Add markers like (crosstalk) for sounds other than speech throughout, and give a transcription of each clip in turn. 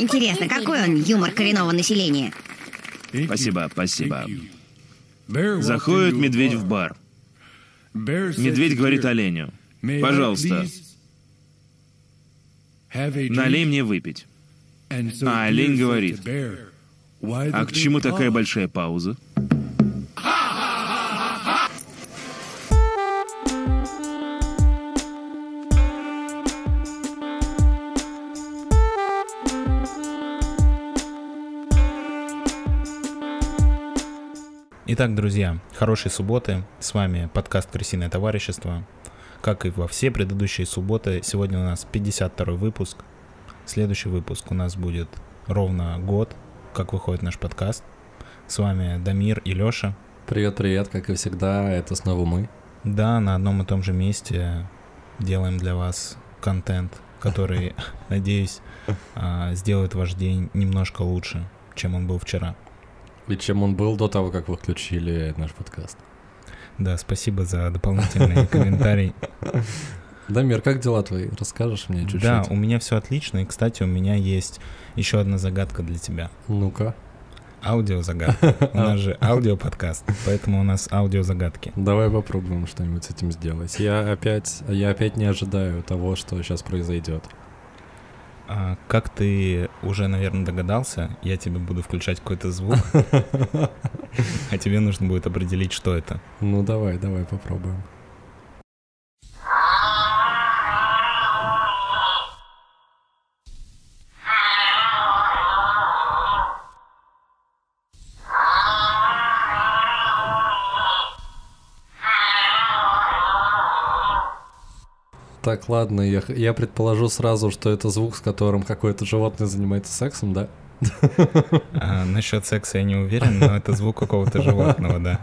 Интересно, какой он юмор коренного населения? Спасибо, спасибо. Заходит медведь в бар. Медведь говорит оленю. Пожалуйста, налей мне выпить. А олень говорит, а к чему такая большая пауза? Итак, друзья, хорошей субботы. С вами подкаст «Крысиное товарищество». Как и во все предыдущие субботы, сегодня у нас 52 выпуск. Следующий выпуск у нас будет ровно год, как выходит наш подкаст. С вами Дамир и Лёша. Привет-привет, как и всегда, это снова мы. Да, на одном и том же месте делаем для вас контент, который, (laughs) надеюсь, а, сделает ваш день немножко лучше, чем он был вчера. И чем он был до того, как вы включили наш подкаст. Да, спасибо за дополнительный (laughs) комментарий. Дамир, как дела твои? Расскажешь мне чуть-чуть? Да, у меня все отлично. И, кстати, у меня есть еще одна загадка для тебя. Ну-ка. Аудиозагадка. (laughs) У нас же аудиоподкаст, поэтому у нас аудиозагадки. Давай попробуем что-нибудь с этим сделать. Я опять, я опять не ожидаю того, что сейчас произойдет. А, как ты уже, наверное, догадался, я тебе буду включать какой-то звук, (laughs) а тебе нужно будет определить, что это. Ну давай, давай попробуем. Так, ладно, я, я предположу сразу, что это звук, с которым какое-то животное занимается сексом, да? А, насчет секса я не уверен, но это звук какого-то животного, да.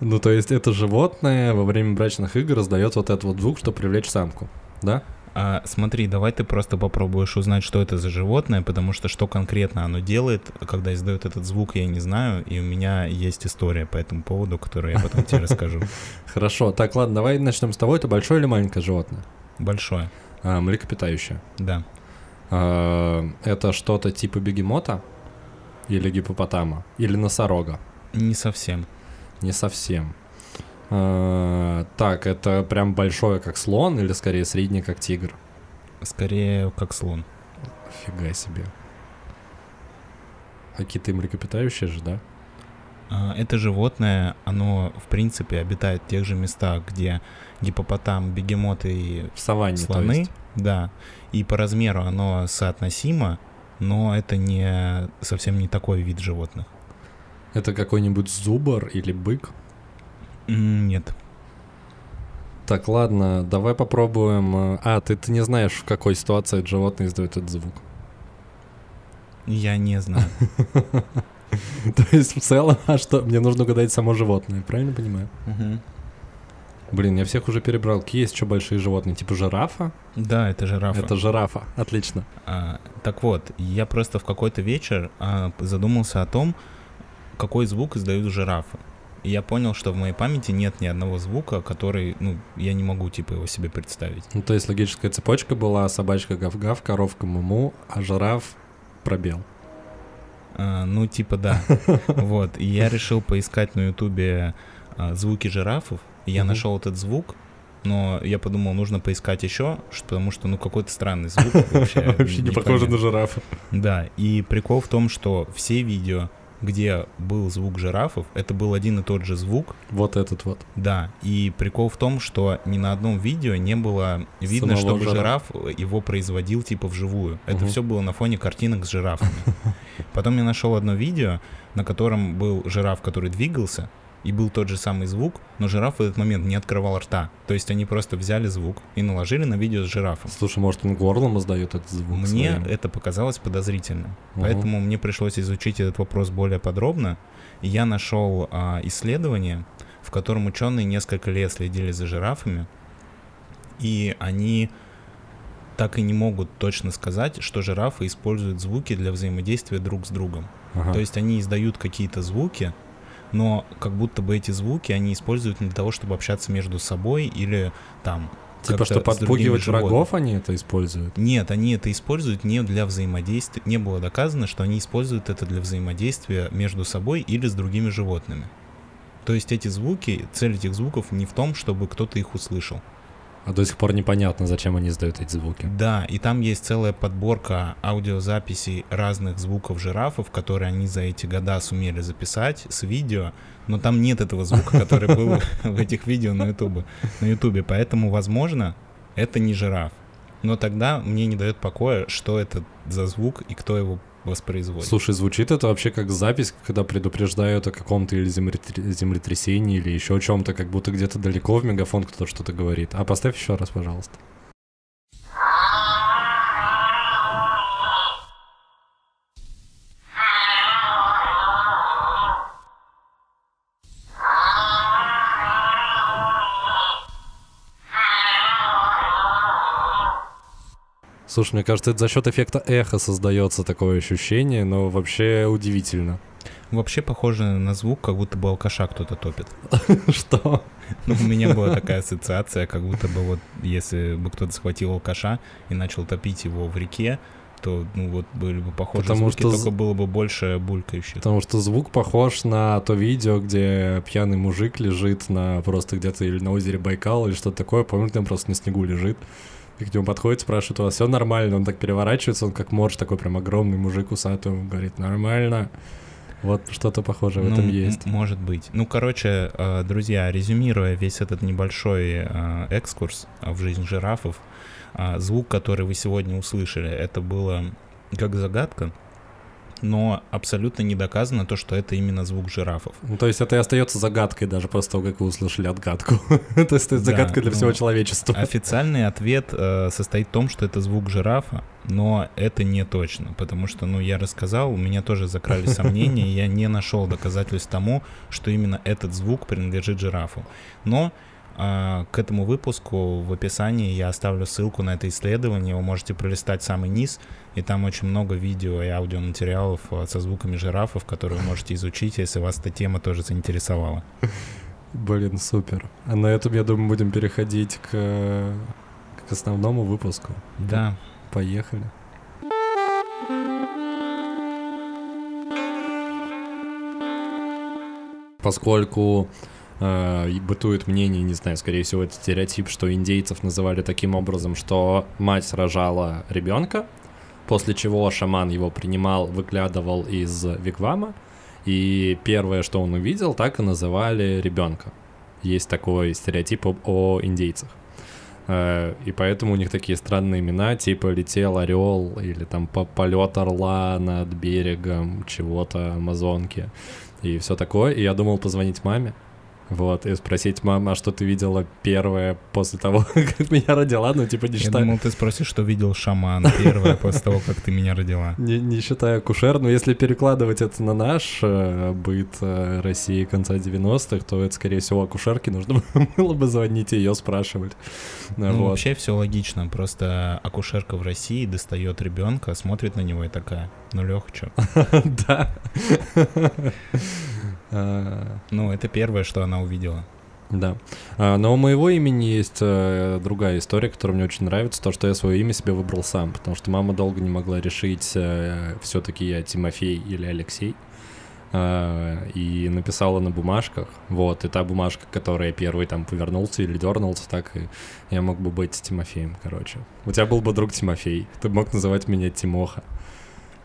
Ну, то есть это животное во время брачных игр издает вот этот вот звук, чтобы привлечь самку, да? А, смотри, давай ты просто попробуешь узнать, что это за животное, потому что что конкретно оно делает, когда издает этот звук, я не знаю, и у меня есть история по этому поводу, которую я потом тебе расскажу. (laughs) Хорошо, так, ладно, давай начнем с того, это большое или маленькое животное? Большое. А, млекопитающее. Да. А, это что-то типа бегемота или гипопотама или носорога? Не совсем. Не совсем. А, так, это прям большое, как слон, или скорее среднее, как тигр? Скорее, как слон. Фига себе. А киты млекопитающие же, да? А, это животное, оно, в принципе, обитает в тех же местах, где гипопотам, бегемоты и В саванне, то слоны. есть. Да. И по размеру оно соотносимо, но это не совсем не такой вид животных. Это какой-нибудь зубр или бык? Нет. Так, ладно, давай попробуем. э, А, ты, ты не знаешь, в какой ситуации это животное издает этот звук. Я не знаю. (laughs) То есть в целом, а что? Мне нужно угадать само животное, правильно понимаю? Блин, я всех уже перебрал. Какие есть еще большие животные? Типа жирафа? Да, это жирафа. Это жирафа. Отлично. А, так вот, я просто в какой-то вечер а, задумался о том, какой звук издают жирафы. И я понял, что в моей памяти нет ни одного звука, который, ну, я не могу, типа, его себе представить. Ну, то есть логическая цепочка была собачка гав-гав, коровка муму, а жираф пробел. А, ну, типа, да. (laughs) Вот. И я решил поискать на Ютубе а, звуки жирафов. Я нашел этот звук, но я подумал, нужно поискать еще, потому что, ну, какой-то странный звук вообще. (laughs) Вообще не похоже на жирафа. Да, и прикол в том, что все видео, где был звук жирафов, это был один и тот же звук, Вот этот вот. да. И прикол в том, что ни на одном видео не было видно, Самого чтобы жирафа. жираф его производил типа вживую. Это Мгм. все было на фоне картинок с жирафами. Потом я нашел одно видео, на котором был жираф, который двигался, и был тот же самый звук, но жираф в этот момент не открывал рта. То есть они просто взяли звук и наложили на видео с жирафом. Слушай, может, он горлом издает этот звук? Мне своим? это показалось подозрительным. Мгм. Поэтому мне пришлось изучить этот вопрос более подробно. И я нашел а, исследование, в котором ученые несколько лет следили за жирафами, и они так и не могут точно сказать, что жирафы используют звуки для взаимодействия друг с другом. Ага. То есть они издают какие-то звуки, но как будто бы эти звуки они используют не для того, чтобы общаться между собой или там Типа, что подпугивать врагов они это используют? Нет, они это используют не для взаимодействия. Не было доказано, что они используют это для взаимодействия между собой или с другими животными. То есть эти звуки, цель этих звуков не в том, чтобы кто-то их услышал. А до сих пор непонятно, зачем они издают эти звуки. Да, и там есть целая подборка аудиозаписей разных звуков жирафов, которые они за эти года сумели записать с видео, но там нет этого звука, который был (laughs) в этих видео на Ютубе. На Ютубе, поэтому, возможно, это не жираф. Но тогда мне не дает покоя, что это за звук и кто его воспроизводит. Слушай, звучит это вообще как запись, когда предупреждают о каком-то или землетрясении, или еще о чем-то, как будто где-то далеко в мегафон кто-то что-то говорит. А поставь еще раз, пожалуйста. Слушай, мне кажется, это за счет эффекта эхо создается такое ощущение, но вообще удивительно. Вообще похоже на звук, как будто бы алкаша кто-то топит. (laughs) Что? Ну, у меня была такая ассоциация, как будто бы вот если бы кто-то схватил алкаша и начал топить его в реке, то ну вот были бы похожи Потому звуки, что только было бы больше булькающих. Потому что звук похож на то видео, где пьяный мужик лежит на просто где-то или на озере Байкал или что-то такое, помню, там просто на снегу лежит. И к нему подходит, спрашивает, у вас все нормально? Он так переворачивается, он как морж, такой прям огромный мужик усатый, он говорит, нормально. Вот что-то похожее в ну, этом есть. Может быть. Ну, короче, э, друзья, резюмируя весь этот небольшой э, экскурс в жизнь жирафов, э, звук, который вы сегодня услышали, это было как загадка, но абсолютно не доказано то, что это именно звук жирафов. Ну, то есть это и остается загадкой даже после того, как вы услышали отгадку. (laughs) то есть это загадка для всего человечества. Официальный ответ э, состоит в том, что это звук жирафа, но это не точно, потому что, ну, я рассказал, у меня тоже закрались (laughs) сомнения, я не нашел доказательств тому, что именно этот звук принадлежит жирафу. Но а, к этому выпуску в описании я оставлю ссылку на это исследование. Вы можете пролистать самый низ, и там очень много видео и аудиоматериалов а, со звуками жирафов, которые вы можете изучить, если вас эта тема тоже заинтересовала. Блин, супер. А на этом, я думаю, будем переходить к, к основному выпуску. Да. Поехали. Поскольку э, бытует мнение, не знаю, скорее всего, это стереотип, что индейцев называли таким образом, что мать рожала ребенка, после чего шаман его принимал, выглядывал из вигвама, и первое, что он увидел, так и называли ребенка. Есть такой стереотип о, о индейцах. Э, и поэтому у них такие странные имена, типа летел орел или там полет орла над берегом чего-то Амазонки и все такое. И я думал позвонить маме, вот, и спросить, мама, а что ты видела первое после того, (laughs) как меня родила? Ну, типа, не считая... Я думал, ты спросишь, что видел шаман первое после того, как ты меня родила. (laughs) Не, не считая кушер, но если перекладывать это на наш э, быт э, России конца 90-х, то это, скорее всего, акушерке нужно (laughs) было бы звонить и ее спрашивать. Ну, вот. вообще все логично, просто акушерка в России достает ребенка, смотрит на него и такая, ну, Лех, что? Да. А, ну, это первое, что она увидела. Да. А, но у моего имени есть э, другая история, которая мне очень нравится, то, что я свое имя себе выбрал сам, потому что мама долго не могла решить, э, все-таки я Тимофей или Алексей. И написала на бумажках, вот, и та бумажка, которая первый там повернулся или дернулся, так и я мог бы быть Тимофеем, короче. У тебя был бы друг Тимофей, ты мог называть меня Тимоха.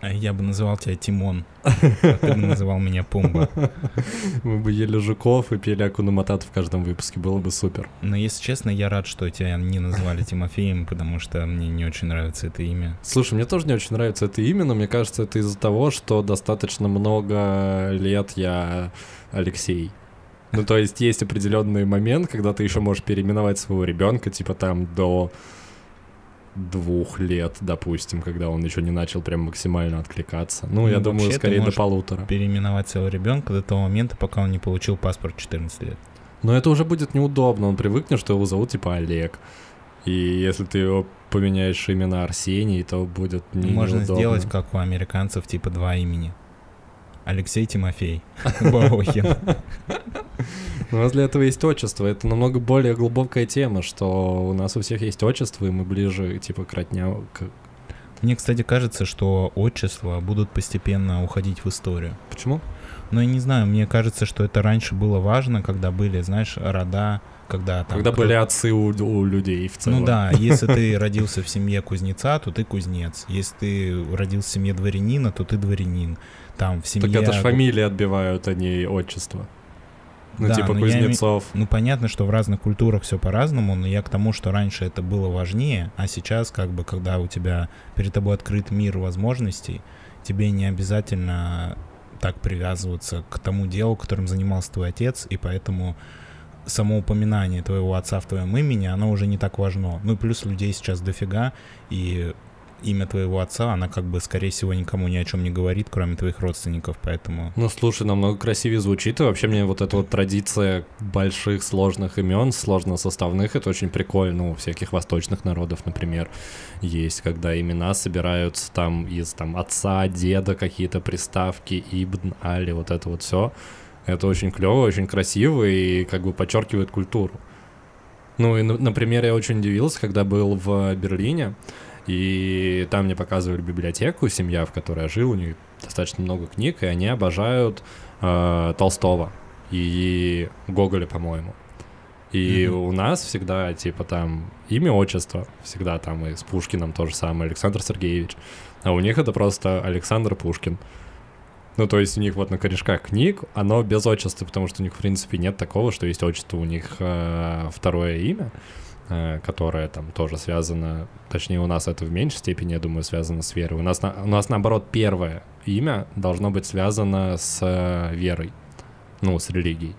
А я бы называл тебя Тимон. А ты бы называл меня Пумба. (laughs) Мы бы ели жуков и пели Акуна Матат в каждом выпуске. Было бы супер. Но, если честно, я рад, что тебя не назвали Тимофеем, потому что мне не очень нравится это имя. Слушай, мне тоже не очень нравится это имя, но мне кажется, это из-за того, что достаточно много лет я Алексей. Ну, то есть есть определенный момент, когда ты еще можешь переименовать своего ребенка, типа там до двух лет, допустим, когда он еще не начал прям максимально откликаться. Ну, ну я думаю, скорее до полутора. переименовать своего ребенка до того момента, пока он не получил паспорт 14 лет. Но это уже будет неудобно, он привыкнет, что его зовут типа Олег. И если ты его поменяешь имя на Арсений, то будет не Можно неудобно. сделать, как у американцев, типа два имени. Алексей Тимофей (laughs) Баохин. У нас для этого есть отчество. Это намного более глубокая тема, что у нас у всех есть отчество, и мы ближе, типа, к родня... К... Мне, кстати, кажется, что отчества будут постепенно уходить в историю. Почему? Ну, я не знаю, мне кажется, что это раньше было важно, когда были, знаешь, рода, когда там... Когда были отцы у, у людей в целом. Ну да, если ты (laughs) родился в семье кузнеца, то ты кузнец. Если ты родился в семье дворянина, то ты дворянин. Там в семье... Так это же фамилии отбивают, а не отчество. Ну, да, типа кузнецов. Я, ну, понятно, что в разных культурах все по-разному, но я к тому, что раньше это было важнее, а сейчас, как бы, когда у тебя перед тобой открыт мир возможностей, тебе не обязательно так привязываться к тому делу, которым занимался твой отец, и поэтому само упоминание твоего отца в твоем имени, оно уже не так важно. Ну и плюс людей сейчас дофига, и имя твоего отца, она как бы, скорее всего, никому ни о чем не говорит, кроме твоих родственников, поэтому... Ну, слушай, намного красивее звучит, и вообще мне вот эта вот традиция больших сложных имен, сложно составных, это очень прикольно. У всяких восточных народов, например, есть, когда имена собираются там из там отца, деда, какие-то приставки, ибн, али, вот это вот все. Это очень клево, очень красиво и как бы подчеркивает культуру. Ну и, например, я очень удивился, когда был в Берлине, и там мне показывали библиотеку, семья, в которой я жил, у них достаточно много книг, и они обожают э, Толстого и Гоголя, по-моему. И mm-hmm. у нас всегда, типа, там имя, отчество, всегда там и с Пушкиным то же самое, Александр Сергеевич. А у них это просто Александр Пушкин. Ну, то есть у них вот на корешках книг, оно без отчества, потому что у них, в принципе, нет такого, что есть отчество, у них э, второе имя. Э, которая там тоже связана, точнее у нас это в меньшей степени, я думаю, связано с верой. У нас, у нас наоборот первое имя должно быть связано с э, верой, ну, с религией.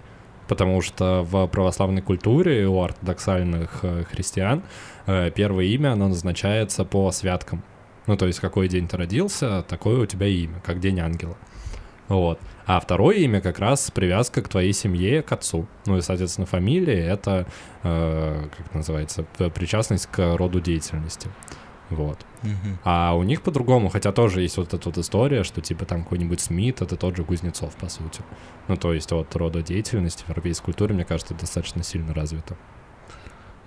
Потому что в православной культуре у ортодоксальных э, христиан первое имя, оно назначается по святкам. Ну, то есть, какой день ты родился, такое у тебя имя, как День Ангела. Вот. А второе имя как раз привязка к твоей семье, к отцу. Ну и, соответственно, фамилия — это, э, как это называется, причастность к роду деятельности. Вот. Угу. А у них по-другому, хотя тоже есть вот эта вот история, что типа там какой-нибудь Смит, это тот же Кузнецов, по сути. Ну, то есть вот рода деятельности в европейской культуре, мне кажется, достаточно сильно развито.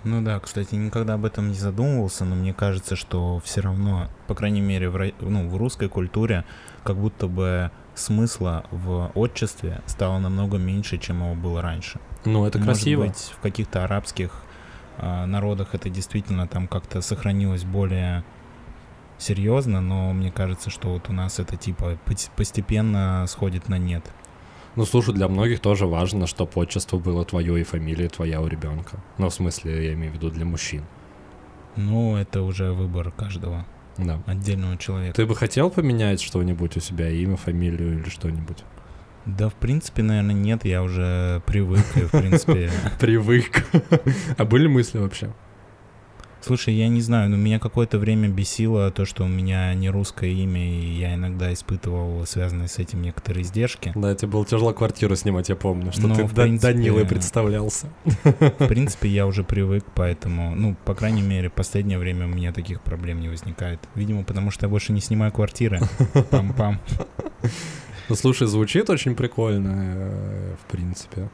Ну да, кстати, никогда об этом не задумывался, но мне кажется, что все равно, по крайней мере, в, ну, в русской культуре, как будто бы смысла в отчестве стало намного меньше, чем его было раньше. Ну, это Может красиво. быть, в каких-то арабских э, народах это действительно там как-то сохранилось более серьезно, но мне кажется, что вот у нас это типа постепенно сходит на нет. Ну, слушай, для многих тоже важно, чтобы отчество было твое и фамилия твоя у ребенка. Ну, в смысле, я имею в виду для мужчин. Ну, это уже выбор каждого да. отдельного человека. Ты бы хотел поменять что-нибудь у себя, имя, фамилию или что-нибудь? Да, в принципе, наверное, нет, я уже привык, и, в принципе... (laughs) Привык. А были мысли вообще? Слушай, я не знаю, но меня какое-то время бесило то, что у меня не русское имя, и я иногда испытывал связанные с этим некоторые издержки. Да, тебе было тяжело квартиру снимать, я помню, что но, ты принципе, Данилой представлялся. (laughs) В принципе, я уже привык, поэтому, ну, по крайней мере, последнее время у меня таких проблем не возникает. Видимо, потому что я больше не снимаю квартиры. (laughs) Пам-пам. Ну, слушай, звучит очень прикольно, э, в принципе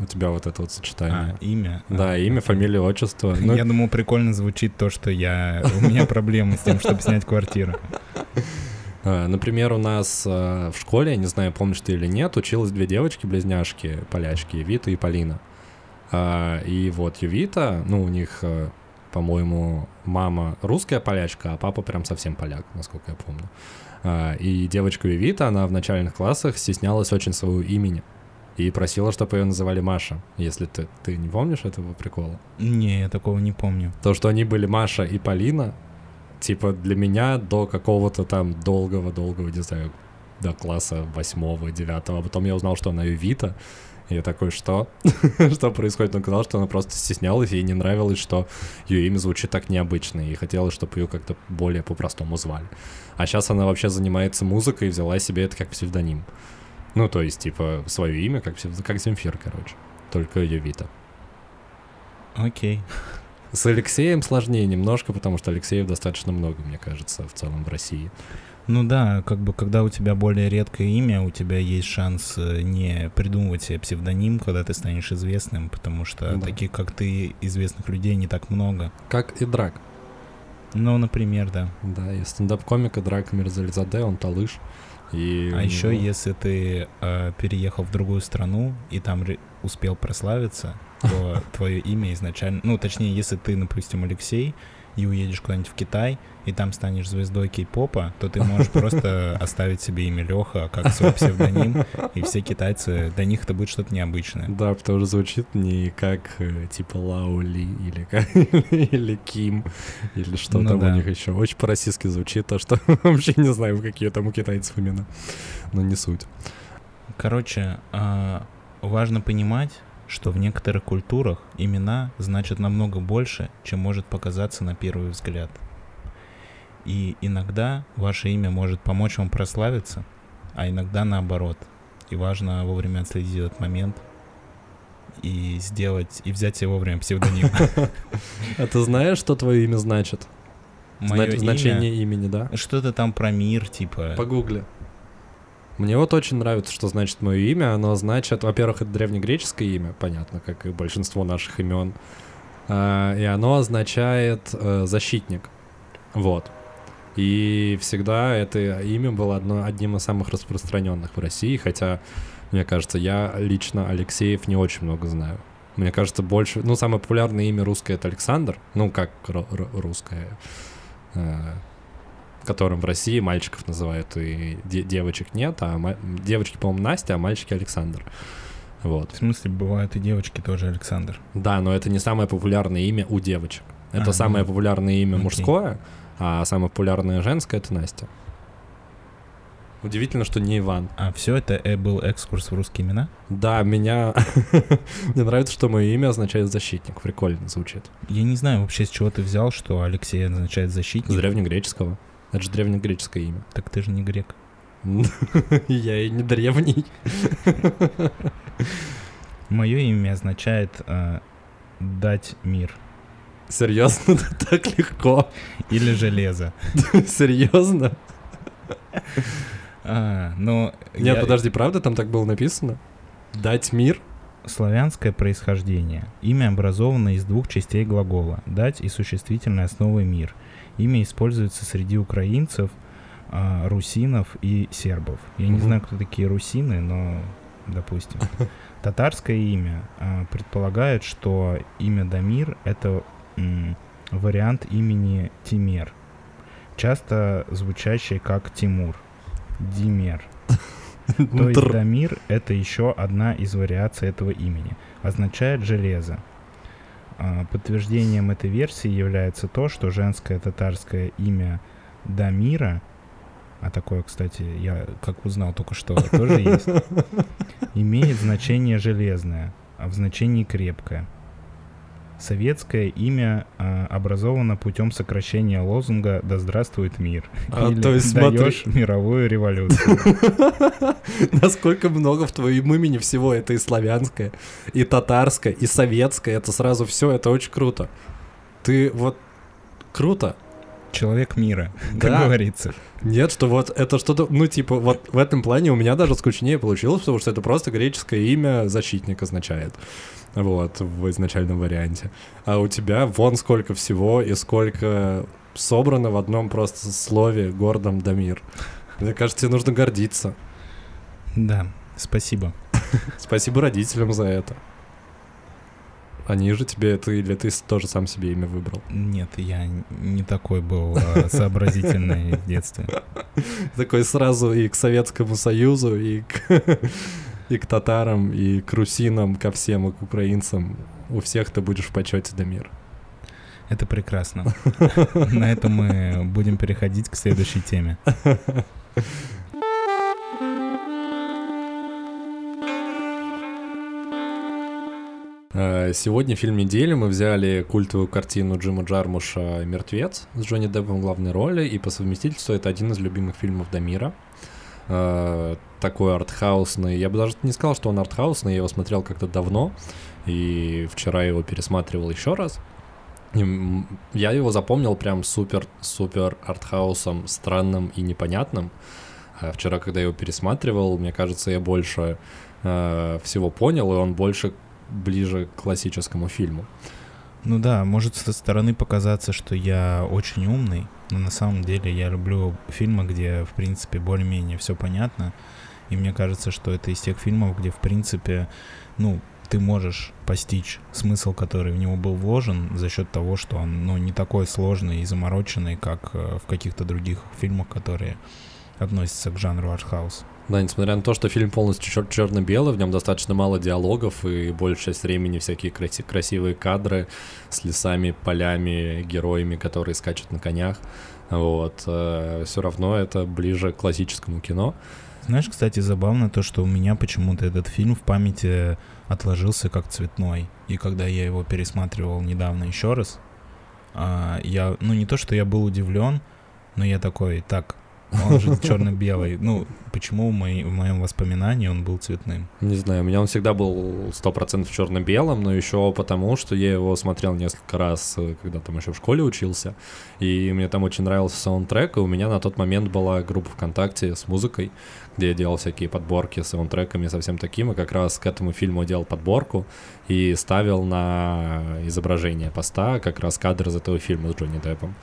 у тебя вот это вот сочетание. А, имя? Да, а, имя, фамилия, отчество. (laughs) Ну... Я думал, прикольно звучит то, что я... У меня проблемы с тем, чтобы снять квартиру. (laughs) А, например, у нас а, в школе, не знаю, помнишь ты или нет, училась две девочки-близняшки, полячки, Вита и Полина. А, и вот Ювита, ну, у них, по-моему, мама русская полячка, а папа прям совсем поляк, насколько я помню. И девочка Ювита, она в начальных классах стеснялась очень своего имени и просила, чтобы ее называли Маша. Если ты, ты не помнишь этого прикола? Не, я такого не помню. То, что они были Маша и Полина, типа для меня до какого-то там долгого-долгого, не знаю, до класса восьмого, девятого, а потом я узнал, что она Ювита, и я такой, что? (laughs) что происходит? Он сказал, что она просто стеснялась, ей не нравилось, что ее имя звучит так необычно, и хотела, чтобы ее как-то более по-простому звали. А сейчас она вообще занимается музыкой и взяла себе это как псевдоним. Ну, то есть, типа, свое имя, как, как Земфир, короче. Только Ювита. Окей. С Алексеем сложнее немножко, потому что Алексеев достаточно много, мне кажется, в целом в России. Ну да, как бы когда у тебя более редкое имя, у тебя есть шанс э, не придумывать себе псевдоним, когда ты станешь известным, потому что Да. таких, как ты, известных людей не так много. Как и Драк. Ну, например, да. Да, и стендап-комика Драк Мирзализаде, он талыш. И А еще если ты э, переехал в другую страну и там успел прославиться, то твое имя изначально, ну точнее, если ты, допустим, Алексей и уедешь куда-нибудь в Китай и там станешь звездой кей-попа, то ты можешь просто (laughs) оставить себе имя Леха как свой псевдоним, и все китайцы для них это будет что-то необычное. Да, потому что звучит не как э, типа Лаули или как (laughs) или Ким или что Ну там да. у них еще. Очень по-российски звучит, то что (laughs) вообще не знаю, какие там у китайцев имена. Но не суть. Короче, а, важно понимать, что в некоторых культурах имена значат намного больше, чем может показаться на первый взгляд. И иногда ваше имя может помочь вам прославиться, а иногда наоборот. И важно вовремя отследить этот момент и сделать, и взять себе вовремя псевдоним. (laughs) А ты знаешь, что твое имя значит? Имя- Значение имени, да? Что-то там про мир, типа... Погугли. Мне вот очень нравится, что значит мое имя. Оно значит, во-первых, это древнегреческое имя, понятно, как и большинство наших имен. А, И оно означает э, защитник. Вот. И всегда это имя было одно, одним из самых распространенных в России, хотя, мне кажется, я лично Алексеев не очень много знаю. Мне кажется, больше... Ну, самое популярное имя русское — это Александр. Ну, как русское. Которым в России мальчиков называют, и де- девочек нет, а ма- девочки, по-моему, Настя, а мальчики Александр. Вот. В смысле, бывают и девочки тоже Александр. Да, но это не самое популярное имя у девочек. Это А, самое ну, популярное имя окей. мужское, а самое популярное женское — это Настя. Удивительно, что не Иван. А все это э, был экскурс в русские имена? Да, меня... (laughs) Мне нравится, что мое имя означает «защитник». Прикольно звучит. Я не знаю вообще, с чего ты взял, что Алексей означает С защитник. древнегреческого. Это же древнегреческое имя. Так ты же не грек. (laughs) Я и не древний. Мое имя означает э, дать мир Серьезно, так легко. или железо. Серьезно? А, но Нет, я- подожди, правда там так было написано? Дать мир? Славянское происхождение. Имя образовано из двух частей глагола «дать» и существительной основы «мир». Имя используется среди украинцев, а, русинов и сербов. Я не Мгм. знаю, кто такие русины, но допустим. (laughs) Татарское имя а, предполагает, что имя Дамир — это вариант имени Тимер, часто звучащий как Тимур, Димер. (laughs) То есть. Дамир — это еще одна из вариаций этого имени. Означает «железо». А, Подтверждением этой версии является то, что женское татарское имя Дамира, а такое, кстати, я как узнал только что, тоже есть, (laughs) имеет значение «железное», а в значении «крепкое». Советское имя а, образовано путем сокращения лозунга «Да здравствует мир» А, или то есть смотри- «Даешь мировую революцию». (laughs) Насколько много в твоем имени всего. Это и славянское, и татарское, и советское. Это сразу все, это очень круто. Ты вот круто. Человек мира, (laughs) как Да. говорится. Нет, что вот это что-то, ну, типа, вот в этом плане у меня даже скучнее получилось, потому что это просто греческое имя защитник означает. Вот, в изначальном варианте. А у тебя вон сколько всего и сколько собрано в одном просто слове гордом Дамир. Мне кажется, тебе нужно гордиться. Да, спасибо. (laughs) Спасибо родителям за это. Они же тебе это, или ты тоже сам себе имя выбрал? Нет, я не такой был а, сообразительный в детстве. (laughs) Такой сразу и к Советскому Союзу, и к, (laughs) и к татарам, и к русинам, ко всем, и к украинцам. У всех ты будешь в почете до мир. Это прекрасно. На этом мы будем переходить к следующей теме. Э, Сегодня фильм недели мы взяли культовую картину Джима Джармуша «Мертвец» с Джонни Деппом в главной роли, и по совместительству это один из любимых фильмов Дамира. Такой артхаусный. Я бы даже не сказал, что он артхаусный, я его смотрел как-то давно, и вчера его пересматривал еще раз. Я его запомнил прям супер-супер артхаусом, странным и непонятным. А вчера, когда я его пересматривал, мне кажется, я больше э, всего понял, и он больше ближе к классическому фильму. Ну да, может со стороны показаться, что я очень умный, но на самом деле я люблю фильмы, где, в принципе, более-менее все понятно. И мне кажется, что это из тех фильмов, где, в принципе, ну, ты можешь постичь смысл, который в него был вложен за счет того, что он, ну, не такой сложный и замороченный, как э, в каких-то других фильмах, которые относятся к жанру артхаус. Да, несмотря на то, что фильм полностью чер- черно-белый, в нем достаточно мало диалогов и большая часть времени всякие краси- красивые кадры с лесами, полями, героями, которые скачут на конях. Вот. Э, все равно это ближе к классическому кино. Знаешь, кстати, забавно то, что у меня почему-то этот фильм в памяти отложился как цветной. И когда я его пересматривал недавно еще раз, а, я, ну не то, что я был удивлен, но я такой, так, он же черно-белый. Ну, почему в, моей, в моем воспоминании он был цветным? Не знаю, у меня он всегда был сто процентов черно-белым, но еще потому, что я его смотрел несколько раз, э, когда там еще в школе учился, и мне там очень нравился саундтрек, и у меня на тот момент была группа ВКонтакте с музыкой, где я делал всякие подборки с саундтреками совсем таким, и как раз к этому фильму делал подборку и ставил на изображение поста как раз кадр из этого фильма с Джонни Деппом.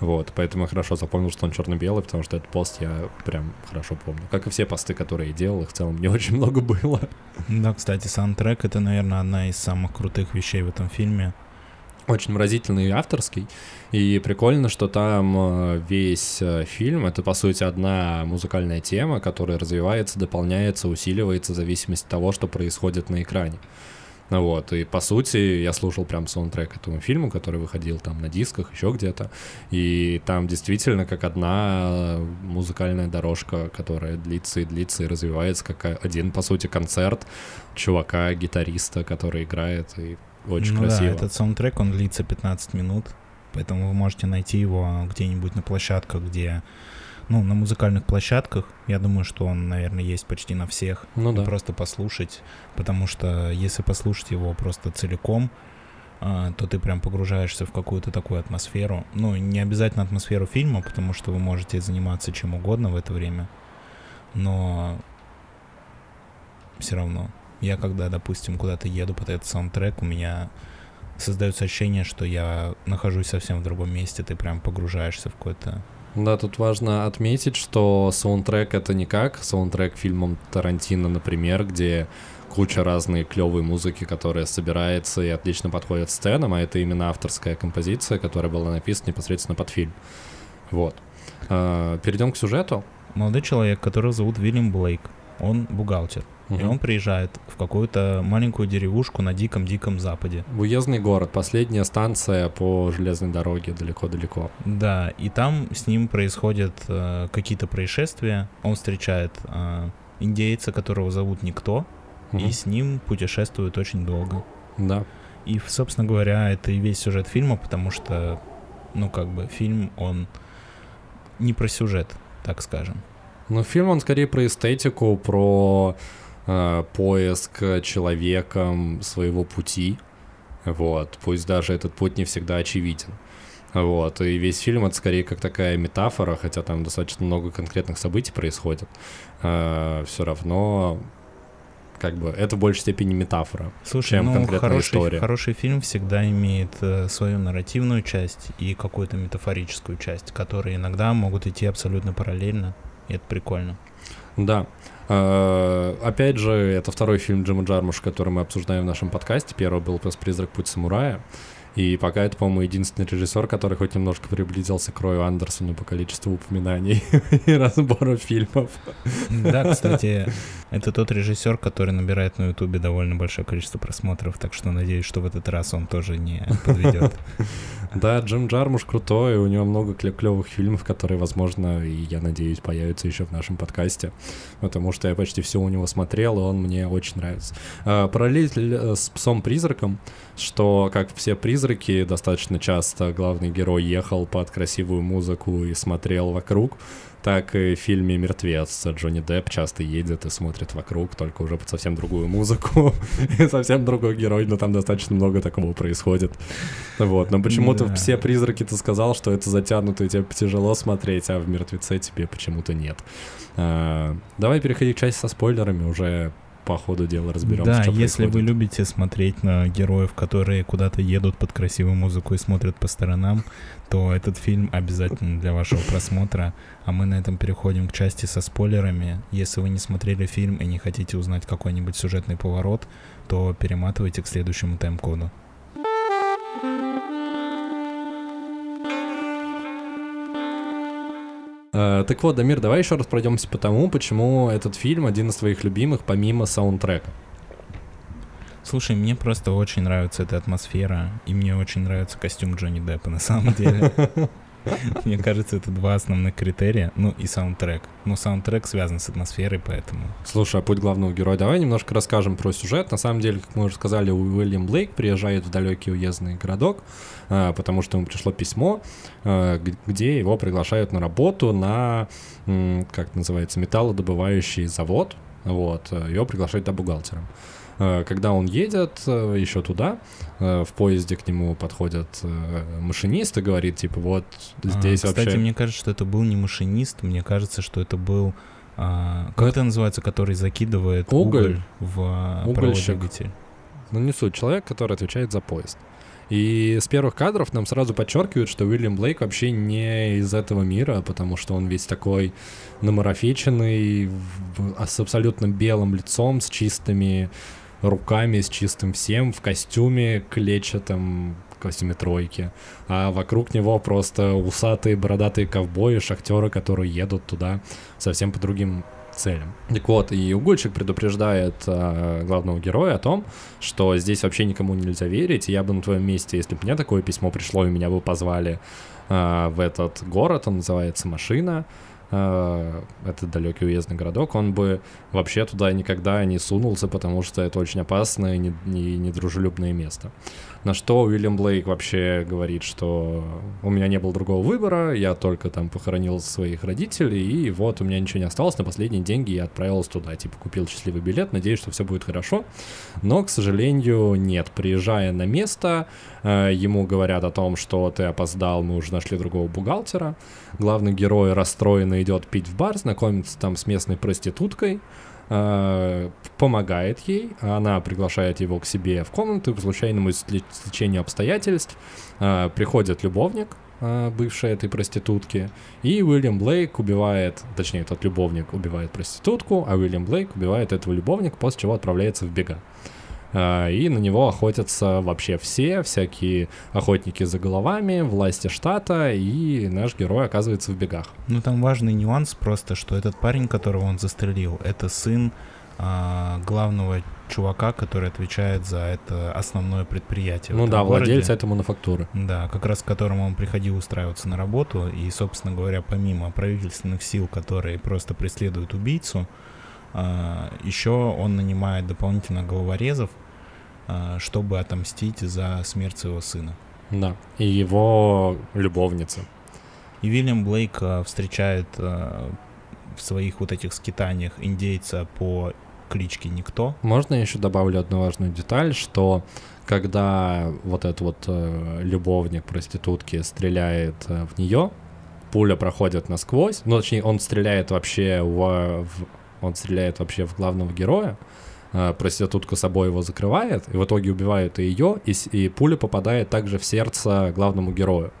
Вот, поэтому я хорошо запомнил, что он черно-белый, потому что этот пост я прям хорошо помню. Как и все посты, которые я делал, их в целом не (laughs) очень много было. Да, кстати, саундтрек — это, наверное, одна из самых крутых вещей в этом фильме. Очень выразительный и авторский. И прикольно, что там э, весь э, фильм — это, по сути, одна музыкальная тема, которая развивается, дополняется, усиливается в зависимости от того, что происходит на экране. Вот, и по сути я слушал прям саундтрек этому фильму, который выходил там на дисках, еще где-то, и там действительно как одна музыкальная дорожка, которая длится и длится и развивается, как один, по сути, концерт чувака, гитариста, который играет, и очень ну красиво. Да, этот саундтрек, он длится 15 минут, поэтому вы можете найти его где-нибудь на площадках, где ну, на музыкальных площадках. Я думаю, что он, наверное, есть почти на всех. Ну да. Просто послушать, потому что если послушать его просто целиком, а, то ты прям погружаешься в какую-то такую атмосферу. Ну, не обязательно атмосферу фильма, потому что вы можете заниматься чем угодно в это время. Но все равно. Я когда, допустим, куда-то еду под этот саундтрек, у меня создается ощущение, что я нахожусь совсем в другом месте, ты прям погружаешься в какой-то да, тут важно отметить, что саундтрек это не как саундтрек фильмом Тарантино, например, где куча разной клевой музыки, которая собирается и отлично подходит сценам, а это именно авторская композиция, которая была написана непосредственно под фильм. Вот. А, перейдем к сюжету. Молодой человек, которого зовут Вильям Блейк, он бухгалтер. Угу. И он приезжает в какую-то маленькую деревушку на диком-диком западе. В уездный город, последняя станция по железной дороге далеко-далеко. Да, и там с ним происходят э, какие-то происшествия. Он встречает э, индейца, которого зовут Никто, угу. и с ним путешествует очень долго. Да. И, собственно говоря, это и весь сюжет фильма, потому что, ну, как бы, фильм, он не про сюжет, так скажем. Ну, фильм, он скорее про эстетику, про поиск человеком своего пути. Вот, пусть даже этот путь не всегда очевиден. Вот, и весь фильм это скорее как такая метафора, хотя там достаточно много конкретных событий происходит. Э, все равно как бы это в большей степени метафора, Слушай, чем ну, конкретная хороший, история. Хороший фильм всегда имеет э, свою нарративную часть и какую-то метафорическую часть, которые иногда могут идти абсолютно параллельно, и это прикольно. Да. Uh, опять же, это второй фильм Джима Джармуша, который мы обсуждаем в нашем подкасте. Первый был «Призрак. Путь самурая». И пока это, по-моему, единственный режиссер, который хоть немножко приблизился к Рою Андерсону по количеству упоминаний (laughs) и разбора фильмов. Да, (laughs) кстати, это тот режиссер, который набирает на Ютубе довольно большое количество просмотров, так что надеюсь, что в этот раз он тоже не подведет. Да, Джим Джармуш крутой, у него много клевых фильмов, которые, возможно, и я надеюсь, появятся еще в нашем подкасте, потому что я почти все у него смотрел, и он мне очень нравится. А, параллель э, с псом-призраком, что, как все призраки, призраки. Достаточно часто главный герой ехал под красивую музыку и смотрел вокруг. Так и в фильме «Мертвец» Джонни Депп часто едет и смотрит вокруг, только уже под совсем другую музыку (laughs) и совсем другой герой, но там достаточно много такого происходит. Вот, но почему-то Да. все призраки ты сказал, что это затянуто, и тебе тяжело смотреть, а в «Мертвеце» тебе почему-то нет. А, Давай переходить к части со спойлерами, уже по ходу дела разберемся, Да, если вы происходит. любите смотреть на героев, которые куда-то едут под красивую музыку и смотрят по сторонам, то этот фильм обязательно для вашего просмотра. А мы на этом переходим к части со спойлерами. Если вы не смотрели фильм и не хотите узнать какой-нибудь сюжетный поворот, то перематывайте к следующему тайм-коду. Так вот, Дамир, давай еще раз пройдемся по тому, почему этот фильм один из твоих любимых, помимо саундтрека. Слушай, мне просто очень нравится эта атмосфера, и мне очень нравится костюм Джонни Деппа на самом деле. (laughs) Мне кажется, это два основных критерия, ну и саундтрек. Но саундтрек связан с атмосферой, поэтому... Слушай, а путь главного героя, давай немножко расскажем про сюжет. На самом деле, как мы уже сказали, Уильям Блейк приезжает в далекий уездный городок, э, потому что ему пришло письмо, г- где его приглашают на работу на, как называется, металлодобывающий завод. Вот, э, его приглашают туда бухгалтером. Когда он едет еще туда, в поезде к нему подходит э, машинист и говорит, типа, вот А, здесь Кстати, вообще... мне кажется, что это был не машинист, мне кажется, что это был... а, как это- это называется, который закидывает Уголь. уголь, в а, Угольщик. Ну, не суть, человек, который отвечает за поезд. И с первых кадров нам сразу подчеркивают, что Уильям Блейк вообще не из этого мира, потому что он весь такой намарафеченный, а с абсолютно белым лицом, с чистыми руками, с чистым всем, в костюме клетчатом, костюме тройки. А вокруг него просто усатые бородатые ковбои, шахтеры, которые едут туда совсем по другим целям. Так вот, и угольщик предупреждает а, главного героя о том, что здесь вообще никому нельзя верить, и я бы на твоем месте, если бы мне такое письмо пришло, и меня бы позвали а, в этот город, он называется Машина, а, это далекий уездный городок, он бы вообще туда никогда не сунулся, потому что это очень опасное и не- не- недружелюбное место. На что Уильям Блейк вообще говорит, что у меня не было другого выбора, я только там похоронил своих родителей, и вот у меня ничего не осталось, на последние деньги я отправился туда, типа купил счастливый билет, надеюсь, что все будет хорошо. Но, к сожалению, нет. Приезжая на место, э, ему говорят о том, что ты опоздал, мы уже нашли другого бухгалтера. Главный герой расстроенно идет пить в бар, знакомится там с местной проституткой, э, помогает ей, она приглашает его к себе в комнату, по случайному стечению обстоятельств. Э, приходит любовник, э, бывшей этой проститутки, и Уильям Блейк убивает, точнее, тот любовник убивает проститутку, а Уильям Блейк убивает этого любовника, после чего отправляется в бега. И на него охотятся вообще все, всякие охотники за головами, власти штата, и наш герой оказывается в бегах. Ну, там важный нюанс просто, что этот парень, которого он застрелил, это сын а, главного чувака, который отвечает за это основное предприятие. Ну да, городе. владелец этой мануфактуры. Да, как раз к которому он приходил устраиваться на работу, и, собственно говоря, помимо правительственных сил, которые просто преследуют убийцу, еще он нанимает дополнительно головорезов, а, чтобы отомстить за смерть своего сына. Да. И его любовница. И Вильям Блейк а, встречает а, в своих вот этих скитаниях индейца по кличке Никто. Можно я еще добавлю одну важную деталь, что когда вот этот вот э, любовник проститутки стреляет э, в нее, пуля проходит насквозь, ну точнее он стреляет вообще в, в- он стреляет вообще в главного героя, проститутка собой его закрывает, и в итоге убивают и ее, и, с- и пуля попадает также в сердце главному герою.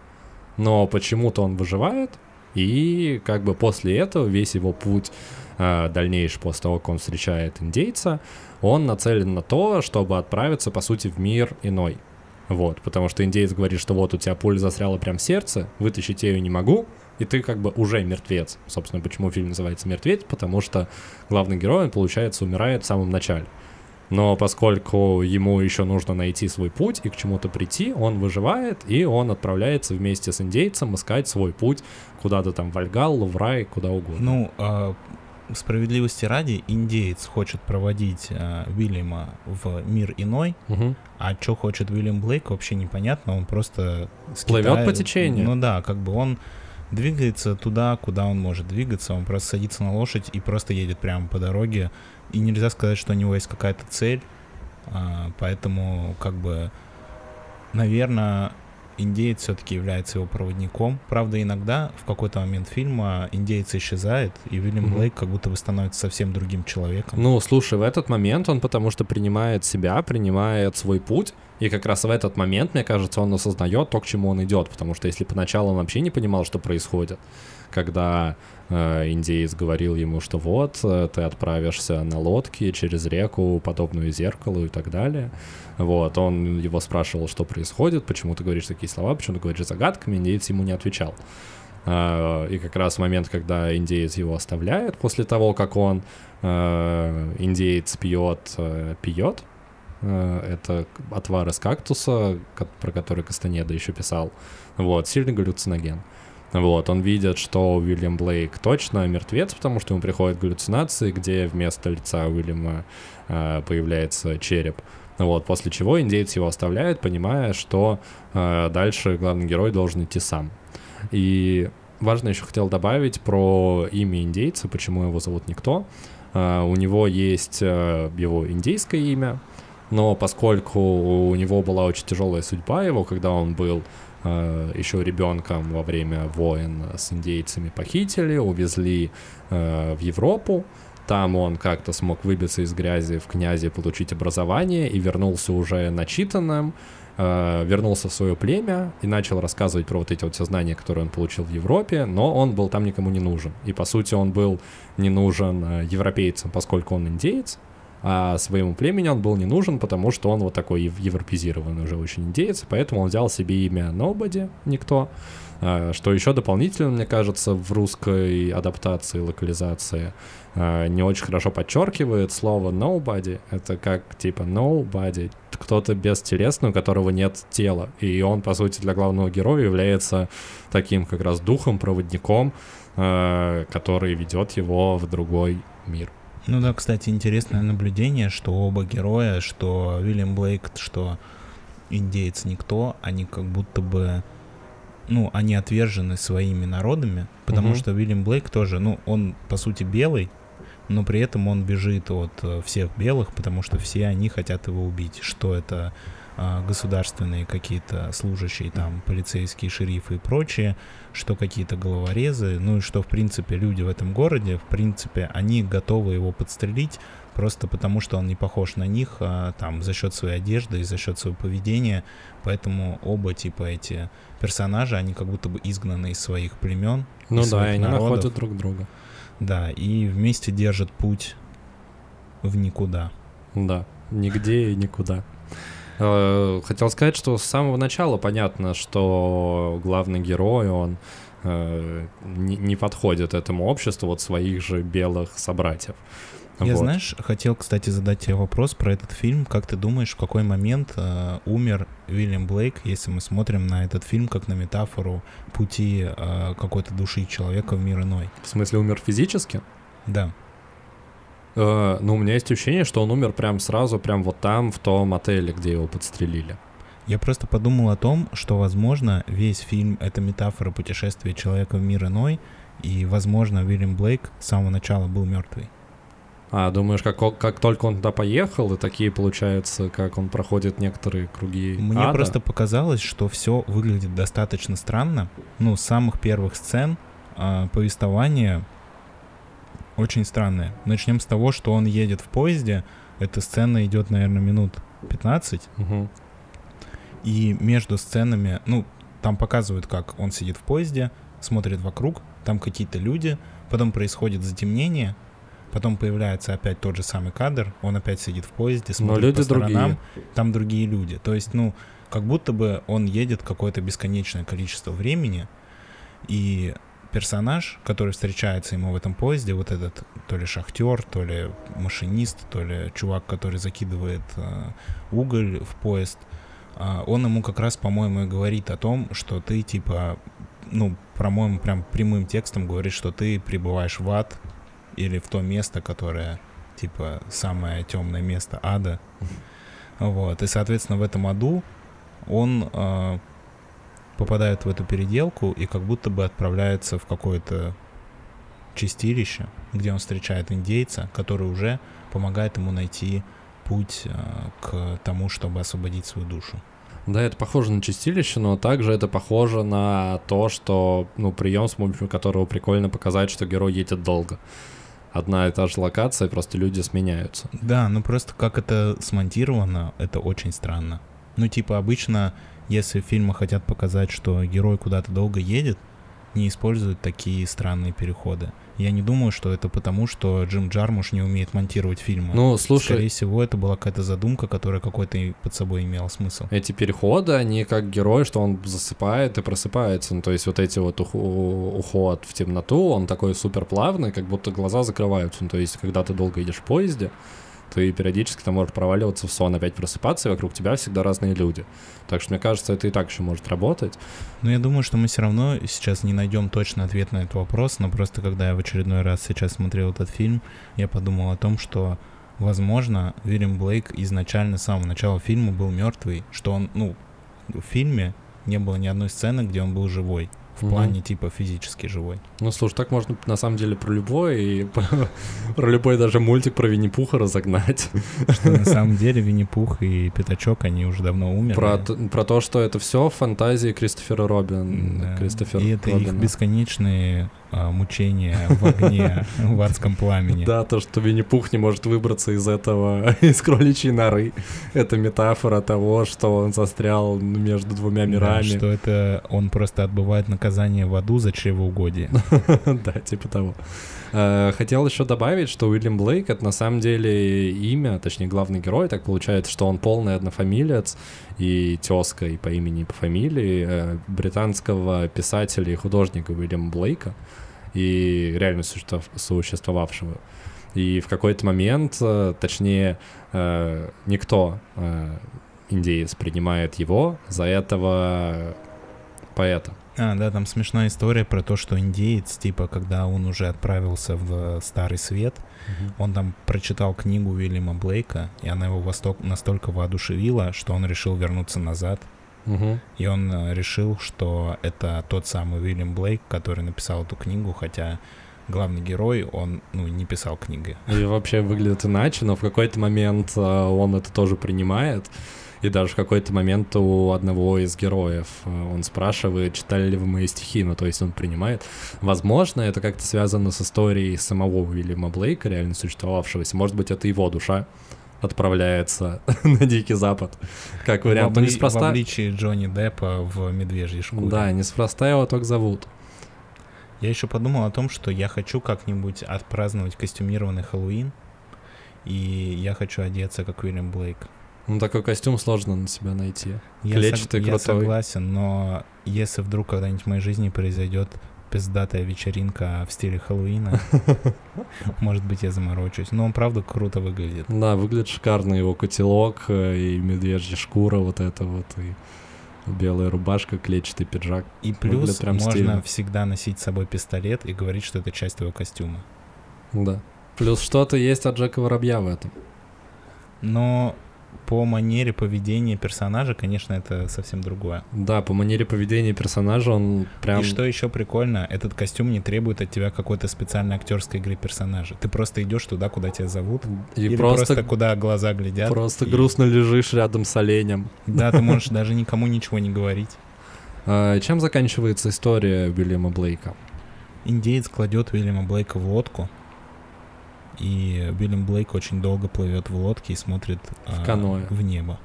Но почему-то он выживает, и как бы после этого весь его путь э, дальнейший, после того, как он встречает индейца, он нацелен на то, чтобы отправиться, по сути, в мир иной. Вот, потому что индейец говорит, что вот у тебя пуля застряла прям в сердце, вытащить ее не могу, и ты как бы уже мертвец. Собственно, почему фильм называется «Мертвец», потому что главный герой, он, получается, умирает в самом начале. Но поскольку ему еще нужно найти свой путь и к чему-то прийти, он выживает, и он отправляется вместе с индейцем искать свой путь куда-то там в Альгаллу, в рай, куда угодно. Ну, а, справедливости ради, индеец хочет проводить э, Уильяма в мир иной, Угу. а что хочет Уильям Блейк, вообще непонятно. Он просто Плывет скитает- по течению. Ну да, как бы он двигается туда, куда он может двигаться. Он просто садится на лошадь и просто едет прямо по дороге. И нельзя сказать, что у него есть какая-то цель. А, поэтому, как бы, наверное, индеец все-таки является его проводником. Правда, иногда в какой-то момент фильма индеец исчезает, и Уильям Мгм. Блейк как будто бы становится совсем другим человеком. Ну, слушай, в этот момент он потому что принимает себя, принимает свой путь, и как раз в этот момент, мне кажется, он осознает то, к чему он идет, потому что если поначалу он вообще не понимал, что происходит, когда э, индеец говорил ему, что вот, э, ты отправишься на лодке через реку, подобную зеркалу и так далее, вот, он его спрашивал, что происходит, почему ты говоришь такие слова, почему ты говоришь загадками, индеец ему не отвечал. А, И как раз момент, когда индеец его оставляет, после того, как он, э, индеец пьет, э, пьет, э, это отвар из кактуса, про который Кастанеда еще писал, вот, сильный галлюциноген. Вот, он видит, что Уильям Блейк точно мертвец, потому что ему приходят галлюцинации, где вместо лица Уильяма э, появляется череп. Вот, после чего индейец его оставляет, понимая, что э, дальше главный герой должен идти сам. И важно еще хотел добавить про имя индейца, почему его зовут Никто. Э, у него есть э, его индейское имя, но поскольку у него была очень тяжелая судьба его, когда он был э, еще ребенком во время войн с индейцами похитили, увезли э, в Европу, там он как-то смог выбиться из грязи в князе, получить образование и вернулся уже начитанным, э, вернулся в свое племя и начал рассказывать про вот эти вот все знания, которые он получил в Европе, но он был там никому не нужен. И по сути он был не нужен э, европейцам, поскольку он индеец, а своему племени он был не нужен, потому что он вот такой ев- европезированный уже очень индеец, поэтому он взял себе имя Nobody, никто, А, что еще дополнительно, мне кажется, в русской адаптации, локализации а, не очень хорошо подчеркивает слово nobody. Это как типа nobody, кто-то бестелесный, у которого нет тела. И он, по сути, для главного героя является таким как раз духом, проводником, а, который ведет его в другой мир. Ну да, кстати, интересное наблюдение, что оба героя, что Уильям Блейк, что индеец никто, они как будто бы, ну, они отвержены своими народами, потому Мгм. что Уильям Блейк тоже, ну, он по сути белый, но при этом он бежит от э, всех белых, потому что все они хотят его убить. Что это государственные какие-то служащие, там, полицейские, шерифы и прочие, что какие-то головорезы, ну и что, в принципе, люди в этом городе, в принципе, они готовы его подстрелить, просто потому что он не похож на них, а, там, за счет своей одежды и за счет своего поведения, поэтому оба, типа, эти персонажи, они как будто бы изгнаны из своих племен, Ну из да, своих и они народов. находят друг друга. да, и вместе держат путь в никуда. Да, нигде и никуда. Э, Хотел сказать, что с самого начала понятно, что главный герой, он э, не, не подходит этому обществу вот своих же белых собратьев. Я, Вот. знаешь, хотел, кстати, задать тебе вопрос про этот фильм. Как ты думаешь, в какой момент э, умер Уильям Блейк, если мы смотрим на этот фильм как на метафору пути э, какой-то души человека в мир иной? В смысле, умер физически? Да. Э, ну, у меня есть ощущение, что он умер прям сразу, прям вот там, в том отеле, где его подстрелили. Я просто подумал о том, что, возможно, весь фильм — это метафора путешествия человека в мир иной, и, возможно, Уильям Блейк с самого начала был мертвый. А, думаешь, как, как только он туда поехал, и такие, получается, как он проходит некоторые круги Мне ада? просто показалось, что все выглядит достаточно странно. Ну, с самых первых сцен а, повествование очень странное. Начнем с того, что он едет в поезде. Эта сцена идет, наверное, минут 15. Мгм. И между сценами, ну, там показывают, как он сидит в поезде, смотрит вокруг, там какие-то люди, потом происходит затемнение, потом появляется опять тот же самый кадр, он опять сидит в поезде, смотрит люди по сторонам, другие. там другие люди. То есть, ну, как будто бы он едет какое-то бесконечное количество времени, и персонаж, который встречается ему в этом поезде, вот этот то ли шахтер, то ли машинист, то ли чувак, который закидывает э, уголь в поезд, а, он ему как раз, по-моему, и говорит о том, что ты, типа, ну, по-моему, прям прямым текстом говорит, что ты прибываешь в ад, или в то место, которое типа самое темное место ада. Вот. И, соответственно, в этом аду он э, попадает в эту переделку и как будто бы отправляется в какое-то чистилище, где он встречает индейца, который уже помогает ему найти путь э, к тому, чтобы освободить свою душу. Да, это похоже на чистилище, но также это похоже на то, что, ну, прием, с помощью которого прикольно показать, что герой едет долго. Одна и та же локация, просто люди сменяются. Да, ну просто как это смонтировано, это очень странно. Ну, типа, обычно, если фильмы хотят показать, что герой куда-то долго едет, не используют такие странные переходы. Я не думаю, что это потому, что Джим Джармуш не умеет монтировать фильмы. Ну, слушай... Скорее всего, это была какая-то задумка, которая какой-то под собой имела смысл. Эти переходы, они как герой, что он засыпает и просыпается. Ну, то есть вот эти вот ух- уход в темноту, он такой супер плавный, как будто глаза закрываются. Ну, то есть когда ты долго едешь в поезде, ты периодически там можешь проваливаться в сон, опять просыпаться, и вокруг тебя всегда разные люди. Так что, мне кажется, это и так еще может работать. Но я думаю, что мы все равно сейчас не найдем точно ответ на этот вопрос, но просто когда я в очередной раз сейчас смотрел этот фильм, я подумал о том, что возможно, Вильям Блейк изначально с самого начала фильма был мертвый, что он, ну, в фильме не было ни одной сцены, где он был живой в угу. плане типа физически живой. Ну слушай, так можно на самом деле про любой и (laughs) про любой даже мультик про Винни-Пуха разогнать. Что на (laughs) самом деле Винни-Пух и Пятачок, они уже давно умерли. Про, про то, что это все фантазии Кристофера Робин. Да. Кристофер и это Робина. их бесконечные а, мучения в огне, (laughs) в адском пламени. Да, то, что Винни-Пух не может выбраться из этого, из кроличьей норы. Это метафора того, что он застрял между двумя мирами. Да, что это он просто отбывает наказание в аду за чревоугодие. (laughs) Да, типа того. Э, хотел еще добавить, что Уильям Блейк — это на самом деле имя, точнее, главный герой. Так получается, что он полный однофамилец и тезка и по имени, и по фамилии э, британского писателя и художника Уильяма Блейка и реально существовавшего. И в какой-то момент, э, точнее, никто, индеец, принимает его за этого поэта. А, да, там смешная история про то, что индеец, типа, когда он уже отправился в Старый Свет, угу. он там прочитал книгу Уильяма Блейка, и она его восток настолько воодушевила, что он решил вернуться назад Угу. И он э, решил, что это тот самый Уильям Блейк, который написал эту книгу, хотя главный герой, он, ну, не писал книги. И вообще выглядит иначе, но в какой-то момент э, он это тоже принимает. И даже в какой-то момент у одного из героев э, он спрашивает, читали ли вы мои стихи, ну то есть он принимает. Возможно, это как-то связано с историей самого Уильяма Блейка, реально существовавшегося. Может быть, это его душа отправляется (laughs) на Дикий Запад. Как вариант. В, обли... неспроста... в обличии Джонни Деппа в медвежьей шкуре. Да, неспроста его так зовут. Я еще подумал о том, что я хочу как-нибудь отпраздновать костюмированный Хэллоуин, и я хочу одеться как Уильям Блейк. Ну, такой костюм сложно на себя найти. Я, Клетчатый, сог... я согласен, но если вдруг когда-нибудь в моей жизни произойдет пиздатая вечеринка в стиле Хэллоуина. (laughs) Может быть, я заморочусь. Но он, правда, круто выглядит. Да, выглядит шикарно его котелок э, и медвежья шкура вот это вот, и белая рубашка, клетчатый пиджак. И плюс можно стильно. всегда носить с собой пистолет и говорить, что это часть твоего костюма. Да. Плюс что-то есть от Джека Воробья в этом. Но по манере поведения персонажа, конечно, это совсем другое. Да, по манере поведения персонажа он прям... И что еще прикольно, этот костюм не требует от тебя какой-то специальной актерской игры персонажа. Ты просто идешь туда, куда тебя зовут, и или просто, просто куда глаза глядят. Просто и... грустно лежишь рядом с оленем. Да, ты можешь даже никому ничего не говорить. (laughs) А, чем заканчивается история Уильяма Блейка? Индеец кладет Уильяма Блейка в лодку, и Уильям Блейк очень долго плывет в лодке и смотрит в, а, каноэ. в небо.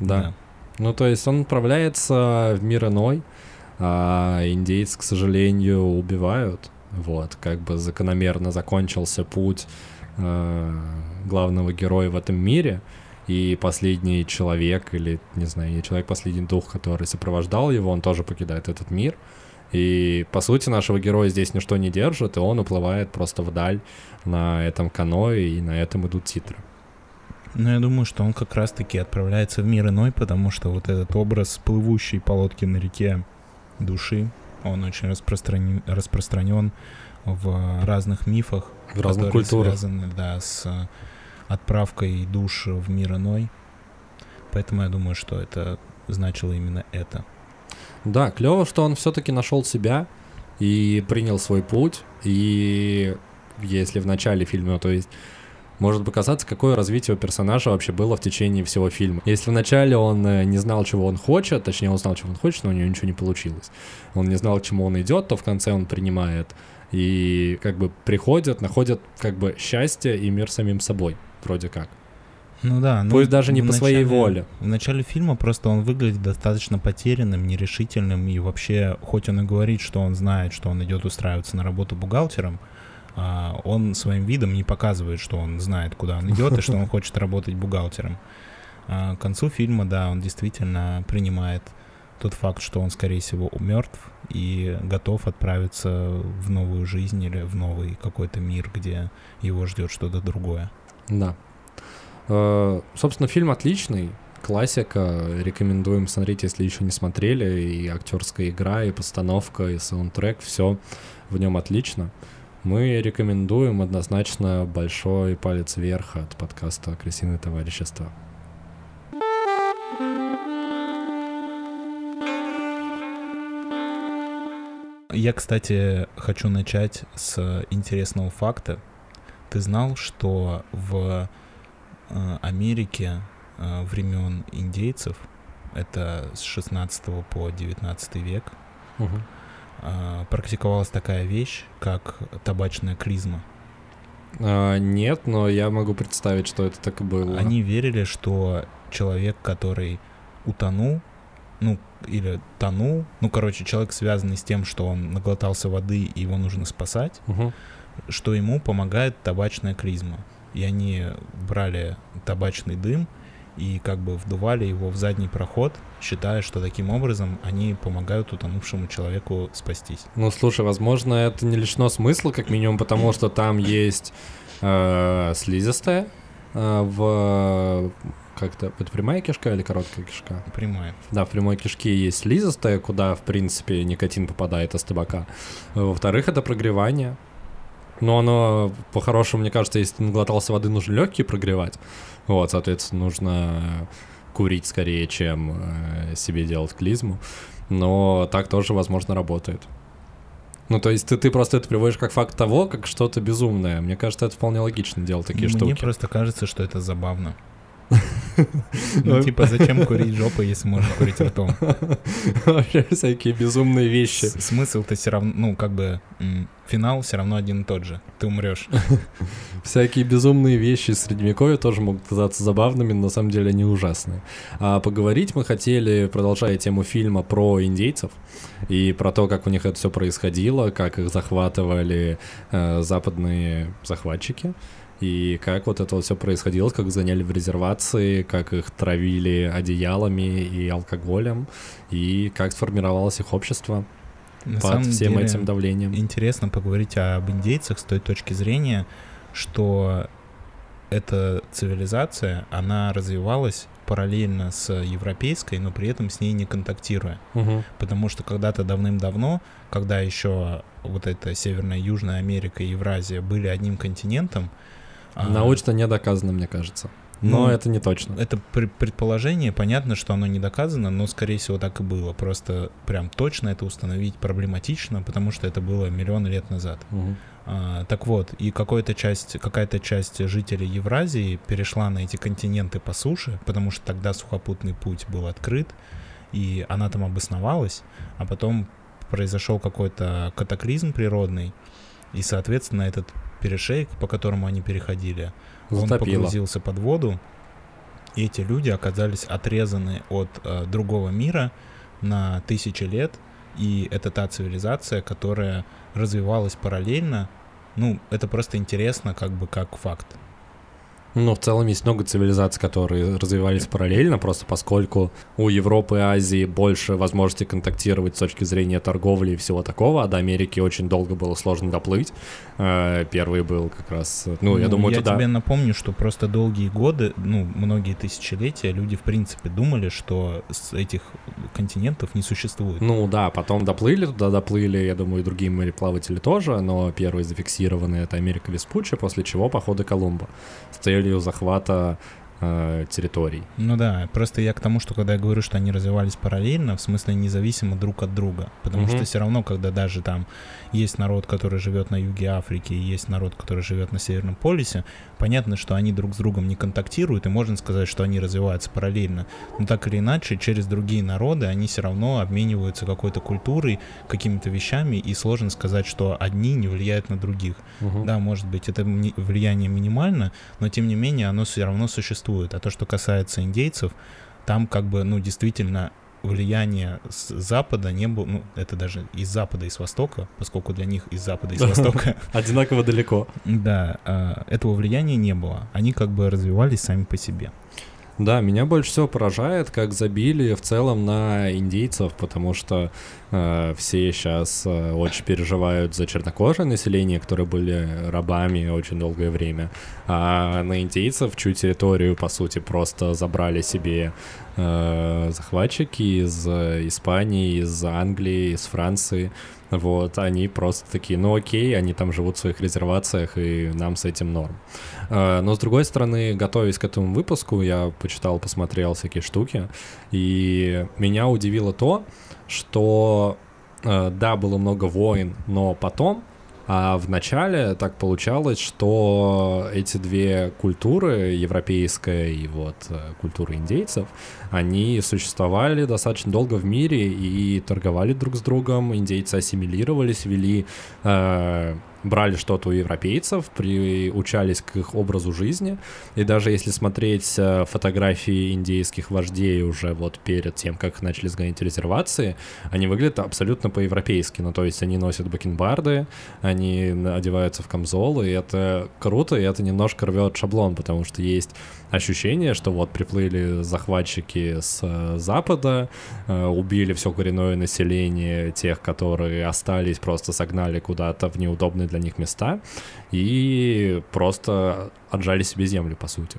Да. да. Ну, то есть он отправляется в мир иной, а индейцы, к сожалению, убивают. Вот, как бы закономерно закончился путь э, главного героя в этом мире, и последний человек, или, не знаю, не человек, последний дух, который сопровождал его, он тоже покидает этот мир. И, по сути, нашего героя здесь ничто не держит, и он уплывает просто вдаль на этом каное, и на этом идут титры. Ну, я думаю, что он как раз-таки отправляется в мир иной, потому что вот этот образ плывущей по лодке на реке души, он очень распространен, распространен в разных мифах, В разных культурах. связаны, да, с отправкой душ в мир иной. Поэтому я думаю, что это значило именно это. Да, клево, что он все-таки нашел себя и принял свой путь. И если в начале фильма, то есть может показаться, какое развитие у персонажа вообще было в течение всего фильма. Если вначале он э, не знал, чего он хочет, точнее, он знал, чего он хочет, но у него ничего не получилось. Он не знал, к чему он идет, то в конце он принимает. И как бы приходят, находят как бы счастье и мир самим собой, вроде как. Ну да, ну, Пусть даже не по своей начале- воле. В начале фильма просто он выглядит достаточно потерянным, нерешительным, и вообще, хоть он и говорит, что он знает, что он идет устраиваться на работу бухгалтером, а, он своим видом не показывает, что он знает, куда он идет, и что он (laughs) хочет работать бухгалтером. А к концу фильма, да, он действительно принимает тот факт, что он, скорее всего, мертв и готов отправиться в новую жизнь или в новый какой-то мир, где его ждет что-то другое. Да. Э, Собственно, фильм отличный. Классика. Рекомендуем смотреть, если еще не смотрели. И актерская игра, и постановка, и саундтрек. Все в нем отлично. Мы рекомендуем однозначно большой палец вверх от подкаста «Крысиное товарищество». Я, кстати, хочу начать с интересного факта. Ты знал, что в э, Америке э, времен индейцев, это с 16 по 19 век, э, практиковалась такая вещь, как табачная клизма. А, нет, но я могу представить, что это так и было. Они верили, что человек, который утонул, ну, или тонул, ну, короче, человек, связанный с тем, что он наглотался воды и его нужно спасать, Мгм. что ему помогает табачная клизма. И они брали табачный дым и как бы вдували его в задний проход, считая, что таким образом они помогают утонувшему человеку спастись. Ну, слушай, возможно, это не лишено смысла, как минимум, потому что там есть э, слизистая э, в... Как-то... Это прямая кишка или короткая кишка? Прямая. Да, в прямой кишке есть слизистая, куда, в принципе, никотин попадает из табака. Во-вторых, это прогревание. Но оно, по-хорошему, мне кажется, если ты наглотался воды, нужно легкие прогревать. Вот, соответственно, нужно курить скорее, чем э, себе делать клизму. Но так тоже, возможно, работает. Ну, то есть ты, ты просто это приводишь как факт того, как что-то безумное. Мне кажется, это вполне логично делать такие Мне штуки. просто кажется, что это забавно. (laughs) Ну, типа, зачем курить жопой, если можно курить ртом? Вообще всякие безумные вещи. Смысл-то все равно, ну, как бы, финал все равно один и тот же. Ты умрешь. (laughs) Всякие безумные вещи из Средневековья тоже могут казаться забавными, но на самом деле они ужасные. А поговорить мы хотели, продолжая тему фильма про индейцев и про то, как у них это все происходило, как их захватывали э, западные захватчики. И как вот это вот все происходило, как заняли в резервации, как их травили одеялами и алкоголем, и как сформировалось их общество На под всем деле, этим давлением. интересно поговорить об индейцах с той точки зрения, что эта цивилизация, она развивалась параллельно с европейской, но при этом с ней не контактируя. Мгм. Потому что когда-то давным-давно, когда еще вот эта Северная, Южная Америка и Евразия были одним континентом, а, Научно не доказано, мне кажется. Но Ну, это не точно. это пр- предположение, понятно, что оно не доказано, но, скорее всего, так и было. Просто прям точно это установить проблематично, потому что это было миллионы лет назад. Мгм. А, так вот, и какая-то часть, какая-то часть жителей Евразии перешла на эти континенты по суше, потому что тогда сухопутный путь был открыт, и она там обосновалась, а потом произошел какой-то катаклизм природный, и, соответственно, этот перешейк, по которому они переходили, он Затопило. погрузился под воду, и эти люди оказались отрезаны от э, другого мира на тысячи лет, и это та цивилизация, которая развивалась параллельно. Ну, это просто интересно, как бы как факт. Ну, в целом есть много цивилизаций, которые развивались параллельно, просто поскольку у Европы и Азии больше возможности контактировать с точки зрения торговли и всего такого, а до Америки очень долго было сложно доплыть. Э, первый был как раз, ну, ну я думаю, я туда... тебе напомню, что просто долгие годы, ну, многие тысячелетия люди, в принципе, думали, что с этих континентов не существует. Ну, да, потом доплыли туда, доплыли, я думаю, и другие мореплаватели тоже, но первый зафиксированный — это Америка Веспуччи, после чего походы Колумба с целью захвата э, территорий. Ну да, просто я к тому, что когда я говорю, что они развивались параллельно, в смысле независимо друг от друга, потому угу. что все равно, когда даже там есть народ, который живет на юге Африки, и есть народ, который живет на Северном полюсе, понятно, что они друг с другом не контактируют, и можно сказать, что они развиваются параллельно, но так или иначе, через другие народы они все равно обмениваются какой-то культурой, какими-то вещами, и сложно сказать, что одни не влияют на других. Угу. Да, может быть, это влияние минимально, но тем не менее оно все равно существует. А то, что касается индейцев, там как бы, ну, действительно влияние с Запада не было, ну, это даже из Запада и с Востока, поскольку для них из Запада и с Востока... (laughs) Одинаково далеко. Да, а, этого влияния не было. Они как бы развивались сами по себе. Да, меня больше всего поражает, как забили в целом на индейцев, потому что э, все сейчас э, очень переживают за чернокожее население, которые были рабами очень долгое время, а на индейцев, чью территорию, по сути, просто забрали себе э, захватчики из Испании, из Англии, из Франции, вот, они просто такие, ну окей, они там живут в своих резервациях, и нам с этим норм. Э, но, с другой стороны, готовясь к этому выпуску, я почитал, посмотрел всякие штуки, и меня удивило то, что, э, да, было много войн, но потом а в начале так получалось, что эти две культуры, европейская и вот э, культура индейцев, они существовали достаточно долго в мире и торговали друг с другом, индейцы ассимилировались, вели э, брали что-то у европейцев, приучались к их образу жизни, и даже если смотреть э, фотографии индейских вождей уже вот перед тем, как начали сгонять резервации, они выглядят абсолютно по-европейски, ну то есть они носят бакенбарды, они одеваются в камзолы, и это круто, и это немножко рвет шаблон, потому что есть ощущение, что вот приплыли захватчики с э, запада, э, убили все коренное население, тех, которые остались, просто согнали куда-то в неудобные для них места и просто отжали себе землю, по сути.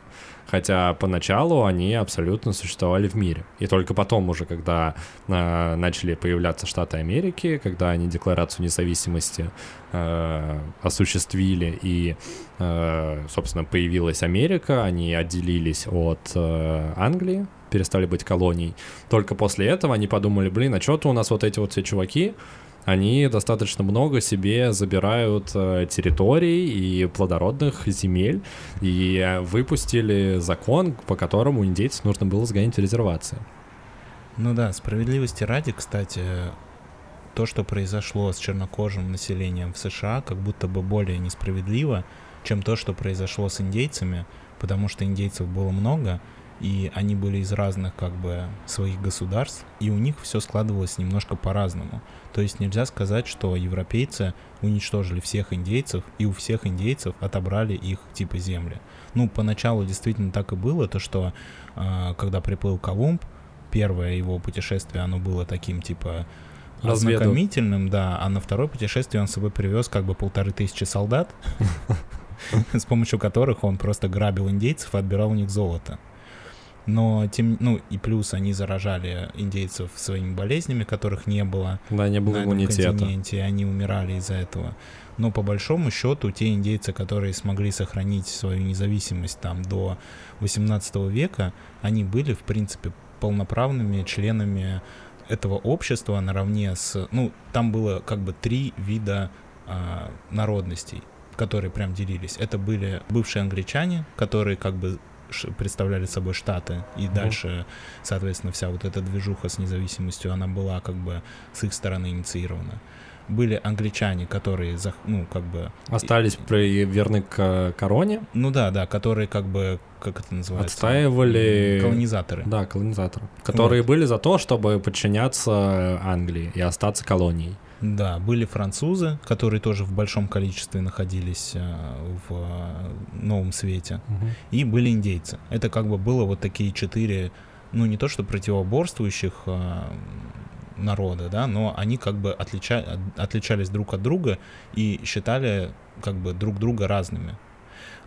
Хотя поначалу они абсолютно существовали в мире. И только потом уже, когда э, начали появляться Штаты Америки, когда они Декларацию независимости э, осуществили и, э, собственно, появилась Америка, они отделились от э, Англии, перестали быть колонией. Только после этого они подумали, блин, а что-то у нас вот эти вот все чуваки, они достаточно много себе забирают э, территорий и плодородных земель, и выпустили закон, по которому индейцев нужно было сгонять в резервации. Ну да, справедливости ради, кстати, то, что произошло с чернокожим населением в США, как будто бы более несправедливо, чем то, что произошло с индейцами, потому что индейцев было много, и они были из разных как бы своих государств, и у них все складывалось немножко по-разному. То есть нельзя сказать, что европейцы уничтожили всех индейцев, и у всех индейцев отобрали их типа земли. Ну, поначалу действительно так и было, то что э, когда приплыл Колумб, первое его путешествие, оно было таким типа ознакомительным, да, а на второе путешествие он с собой привез как бы полторы тысячи солдат, (laughs) с помощью которых он просто грабил индейцев и отбирал у них золото но тем, ну и плюс они заражали индейцев своими болезнями, которых не было. Да, не было на иммунитета. континенте, они умирали из-за этого. Но по большому счету те индейцы, которые смогли сохранить свою независимость там до 18 века, они были в принципе полноправными членами этого общества наравне с, ну там было как бы три вида а, народностей которые прям делились. Это были бывшие англичане, которые как бы представляли собой Штаты, и угу. дальше, соответственно, вся вот эта движуха с независимостью, она была как бы с их стороны инициирована. Были англичане, которые, ну, как бы... Остались при, верны к короне? Ну да, да, которые как бы, как это называется? Отстаивали... Колонизаторы. Да, колонизаторы. Которые вот. были за то, чтобы подчиняться Англии и остаться колонией. Да, были французы, которые тоже в большом количестве находились э, в э, Новом Свете, угу. и были индейцы. Это как бы было вот такие четыре, ну не то что противоборствующих э, народа, да, но они как бы отлича... отличались друг от друга и считали как бы друг друга разными.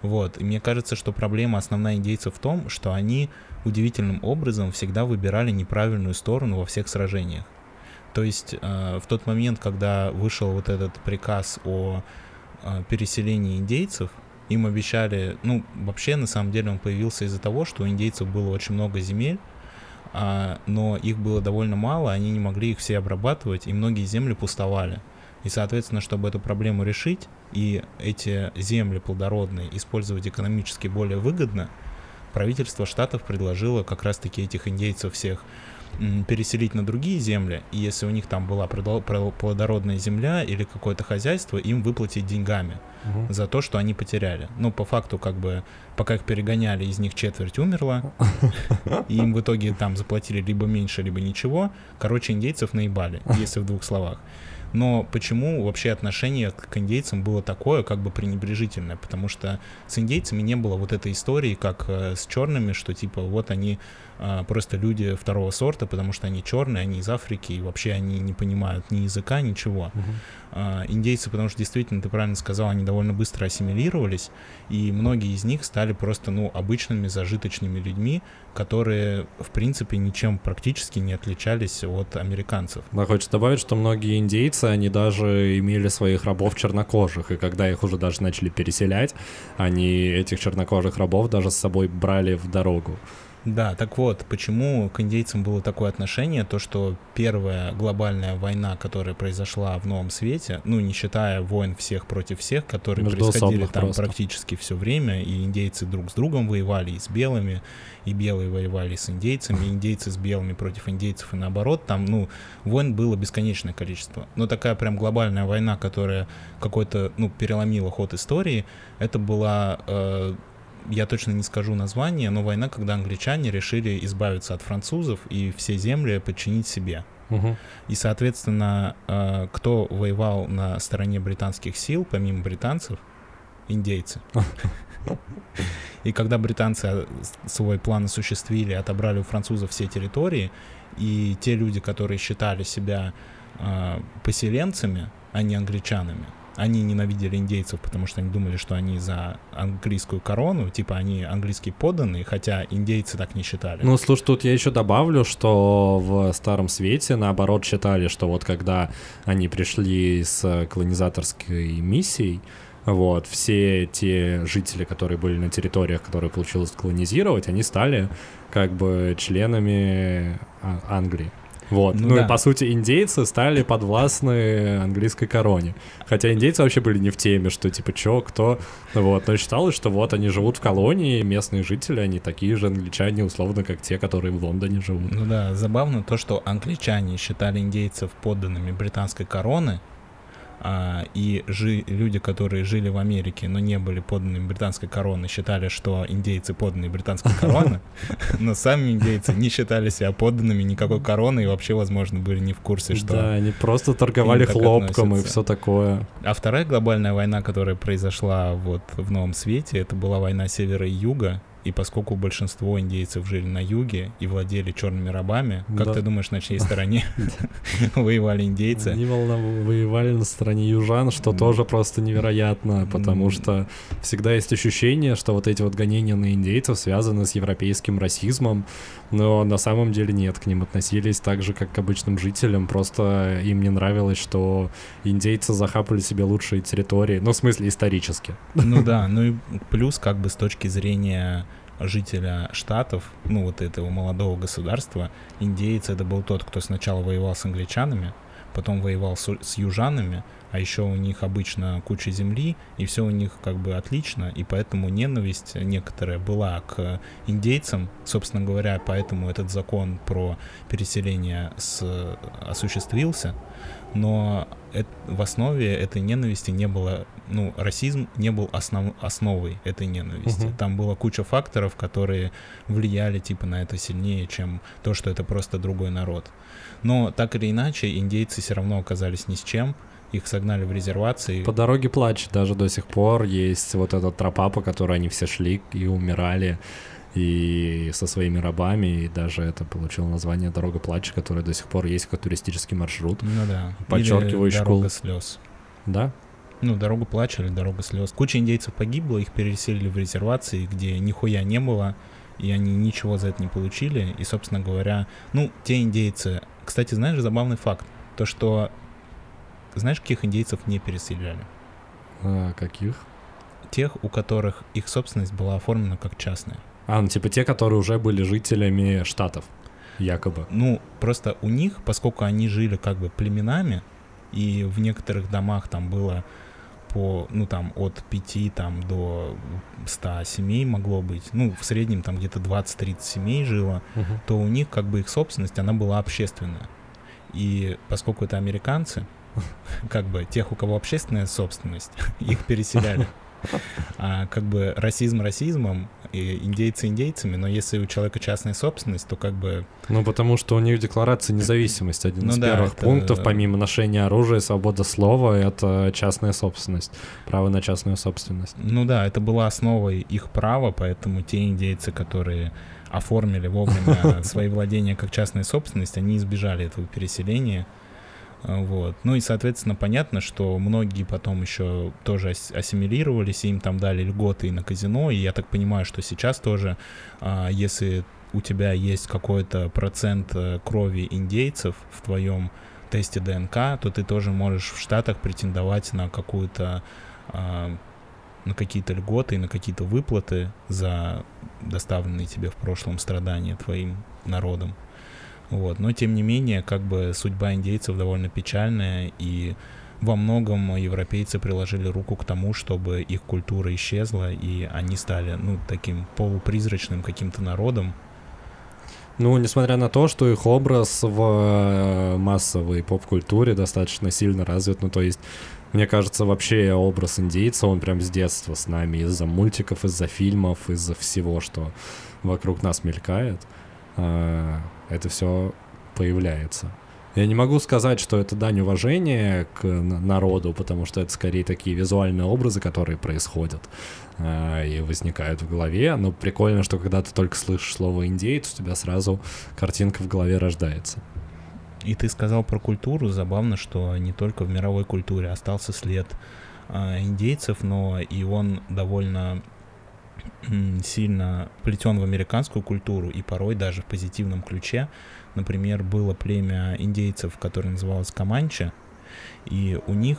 Вот. И мне кажется, что проблема основная индейцев в том, что они удивительным образом всегда выбирали неправильную сторону во всех сражениях. То есть э, в тот момент, когда вышел вот этот приказ о э, переселении индейцев, им обещали, ну, вообще, на самом деле, он появился из-за того, что у индейцев было очень много земель, а, но их было довольно мало, они не могли их все обрабатывать, и многие земли пустовали. И, соответственно, чтобы эту проблему решить и эти земли плодородные использовать экономически более выгодно, правительство штатов предложило как раз-таки этих индейцев всех переселить на другие земли, и если у них там была плодородная земля или какое-то хозяйство, им выплатить деньгами угу. за то, что они потеряли. Ну, по факту, как бы, пока их перегоняли, из них четверть умерла, и им в итоге там заплатили либо меньше, либо ничего. Короче, индейцев наебали, если в двух словах. Но почему вообще отношение к индейцам было такое, как бы пренебрежительное? Потому что с индейцами не было вот этой истории, как э, с черными, что типа вот они просто люди второго сорта, потому что они черные, они из Африки, и вообще они не понимают ни языка, ничего. А, индейцы, потому что действительно, ты правильно сказал, они довольно быстро ассимилировались, и многие из них стали просто, ну, обычными зажиточными людьми, которые, в принципе, ничем практически не отличались от американцев. Да, хочется добавить, что многие индейцы, они даже имели своих рабов чернокожих, и когда их уже даже начали переселять, они этих чернокожих рабов даже с собой брали в дорогу. Да, так вот, почему к индейцам было такое отношение, то что первая глобальная война, которая произошла в Новом Свете, ну, не считая войн всех против всех, которые Между происходили там просто. практически все время, и индейцы друг с другом воевали, и с белыми, и белые воевали с индейцами, и индейцы с белыми против индейцев, и наоборот, там, ну, войн было бесконечное количество. Но такая прям глобальная война, которая какой-то, ну, переломила ход истории, это была э, я точно не скажу название, но война, когда англичане решили избавиться от французов и все земли подчинить себе. Угу. И, соответственно, э, кто воевал на стороне британских сил, помимо британцев, индейцы. И когда британцы э, свой план осуществили, отобрали у французов все территории, и те люди, которые считали себя э, поселенцами, а не англичанами, они ненавидели индейцев, потому что они думали, что они за английскую корону, типа они английские подданные, хотя индейцы так не считали. Ну, слушай, тут я еще добавлю, что в Старом Свете, наоборот, считали, что вот когда они пришли с колонизаторской миссией, вот, все те жители, которые были на территориях, которые получилось колонизировать, они стали как бы членами а, Англии. Вот. Ну, ну да. и по сути индейцы стали подвластны английской короне. Хотя индейцы вообще были не в теме, что типа чё, кто. Вот. Но считалось, что вот они живут в колонии, местные жители, они такие же англичане, условно, как те, которые в Лондоне живут. Ну да, забавно то, что англичане считали индейцев подданными британской короны, а, и жи, люди, которые жили в Америке, но не были подданными британской короны, считали, что индейцы подданные британской короны, (laughs) но сами индейцы не считали себя подданными никакой короны и вообще, возможно, были не в курсе, что... Да, они просто торговали хлопком и все такое. А вторая глобальная война, которая произошла вот в Новом Свете, это была война севера и юга, и поскольку большинство индейцев жили на юге и владели черными рабами, как да. ты думаешь, на чьей (laughs) стороне воевали индейцы? Они воевали на стороне южан, что тоже просто невероятно, потому что всегда есть ощущение, что вот эти вот гонения на индейцев связаны с европейским расизмом, но на самом деле нет, к ним относились так же, как к обычным жителям, просто им не нравилось, что индейцы захапали себе лучшие территории, ну, в смысле, исторически. Ну (laughs) да, ну и плюс как бы с точки зрения жителя штатов, ну вот этого молодого государства, индейец это был тот, кто сначала воевал с англичанами, потом воевал с, с южанами, а еще у них обычно куча земли, и все у них как бы отлично, и поэтому ненависть некоторая была к индейцам, собственно говоря, поэтому этот закон про переселение с, осуществился, но это, в основе этой ненависти не было, ну, расизм не был основ, основой этой ненависти. Uh-huh. Там была куча факторов, которые влияли типа на это сильнее, чем то, что это просто другой народ. Но так или иначе, индейцы все равно оказались ни с чем, их согнали в резервации. По дороге плач даже до сих пор есть вот эта тропа, по которой они все шли и умирали и со своими рабами, и даже это получило название «Дорога плача», которая до сих пор есть как туристический маршрут. Ну да. Подчеркивающий Или «Дорога слез». Да? Ну, «Дорога плача» или «Дорога слез». Куча индейцев погибло, их переселили в резервации, где нихуя не было, и они ничего за это не получили. И, собственно говоря, ну, те индейцы... Кстати, знаешь, забавный факт. То, что... Знаешь, каких индейцев не переселяли? А, каких? Тех, у которых их собственность была оформлена как частная. А, ну типа те, которые уже были жителями штатов, якобы. Ну, просто у них, поскольку они жили как бы племенами, и в некоторых домах там было по, ну там от 5 там до 100 семей могло быть, ну в среднем там где-то 20-30 семей жило, Угу. то у них как бы их собственность, она была общественная. И поскольку это американцы, (laughs) как бы тех, у кого общественная собственность, (laughs) их переселяли. (laughs) А как бы расизм расизмом, и индейцы индейцами, но если у человека частная собственность, то как бы... Ну, потому что у них декларация независимости. Один Ну из да, первых это- пунктов, помимо ношения оружия, свобода слова, это частная собственность. Право на частную собственность. Ну да, это была основой их права, поэтому те индейцы, которые оформили вовремя (laughs) свои владения как частная собственность, они избежали этого переселения. Вот. Ну и, соответственно, понятно, что многие потом еще тоже ас- ассимилировались, и им там дали льготы и на казино, и я так понимаю, что сейчас тоже, а, если у тебя есть какой-то процент э, крови индейцев в твоем тесте ДНК, то ты тоже можешь в Штатах претендовать на какую-то а, на какие-то льготы и на какие-то выплаты за доставленные тебе в прошлом страдания твоим народом. Вот. Но тем не менее, как бы судьба индейцев довольно печальная, и во многом европейцы приложили руку к тому, чтобы их культура исчезла, и они стали, ну, таким полупризрачным каким-то народом. Ну, несмотря на то, что их образ в э, массовой поп-культуре достаточно сильно развит, ну, то есть, мне кажется, вообще образ индейца, он прям с детства с нами, из-за мультиков, из-за фильмов, из-за всего, что вокруг нас мелькает, э, это все появляется. Я не могу сказать, что это дань уважения к народу, потому что это скорее такие визуальные образы, которые происходят э, и возникают в голове. Но прикольно, что когда ты только слышишь слово индейец, у тебя сразу картинка в голове рождается. И ты сказал про культуру, забавно, что не только в мировой культуре остался след а, индейцев, но и он довольно сильно плетен в американскую культуру и порой даже в позитивном ключе. Например, было племя индейцев, которое называлось Каманча, и у них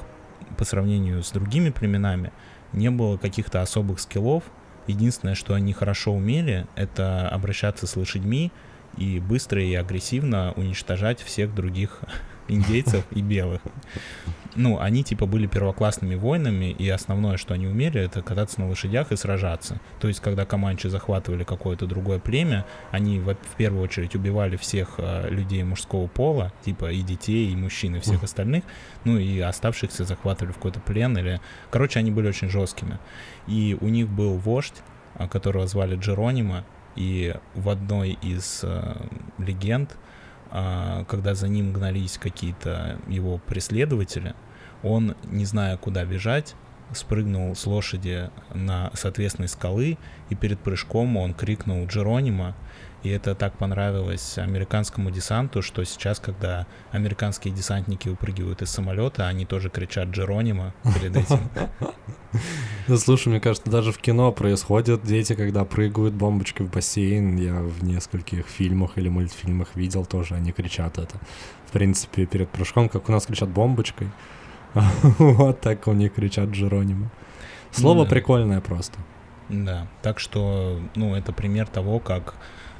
по сравнению с другими племенами не было каких-то особых скиллов. Единственное, что они хорошо умели, это обращаться с лошадьми и быстро и агрессивно уничтожать всех других (laughs) индейцев и белых. Ну, они типа были первоклассными воинами, и основное, что они умели, это кататься на лошадях и сражаться. То есть, когда команчи захватывали какое-то другое племя, они во- в первую очередь убивали всех э, людей мужского пола, типа и детей, и мужчин, и всех Мгм. остальных, ну и оставшихся захватывали в какой-то плен или... Короче, они были очень жесткими. И у них был вождь, а, которого звали Джеронима, и в одной из э, легенд, а, когда за ним гнались какие-то его преследователи, он, не зная, куда бежать, спрыгнул с лошади на соответственной скалы, и перед прыжком он крикнул Джеронима, и это так понравилось американскому десанту, что сейчас, когда американские десантники выпрыгивают из самолета, они тоже кричат Джеронима перед этим. (laughs) Ну, слушай, мне кажется, даже в кино происходят дети, когда прыгают бомбочкой в бассейн. Я в нескольких фильмах или мультфильмах видел тоже, они кричат это. В принципе, перед прыжком, как у нас кричат бомбочкой, (laughs) вот так у них кричат Джеронима. Слово прикольное просто. Да, так что, ну, это пример того, как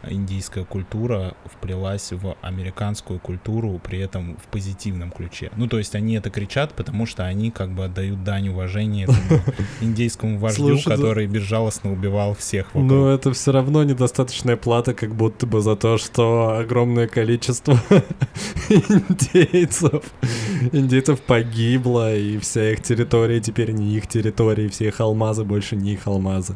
индийская культура вплелась в американскую культуру, при этом в позитивном ключе. Ну, то есть они это кричат, потому что они как бы отдают дань уважения этому (laughs) индейскому вождю, который безжалостно убивал всех вокруг. Но это все равно недостаточная плата, как будто бы за то, что огромное количество (laughs) индейцев, индейцев погибло, и вся их территория теперь не их территория, все их алмазы больше не их алмазы.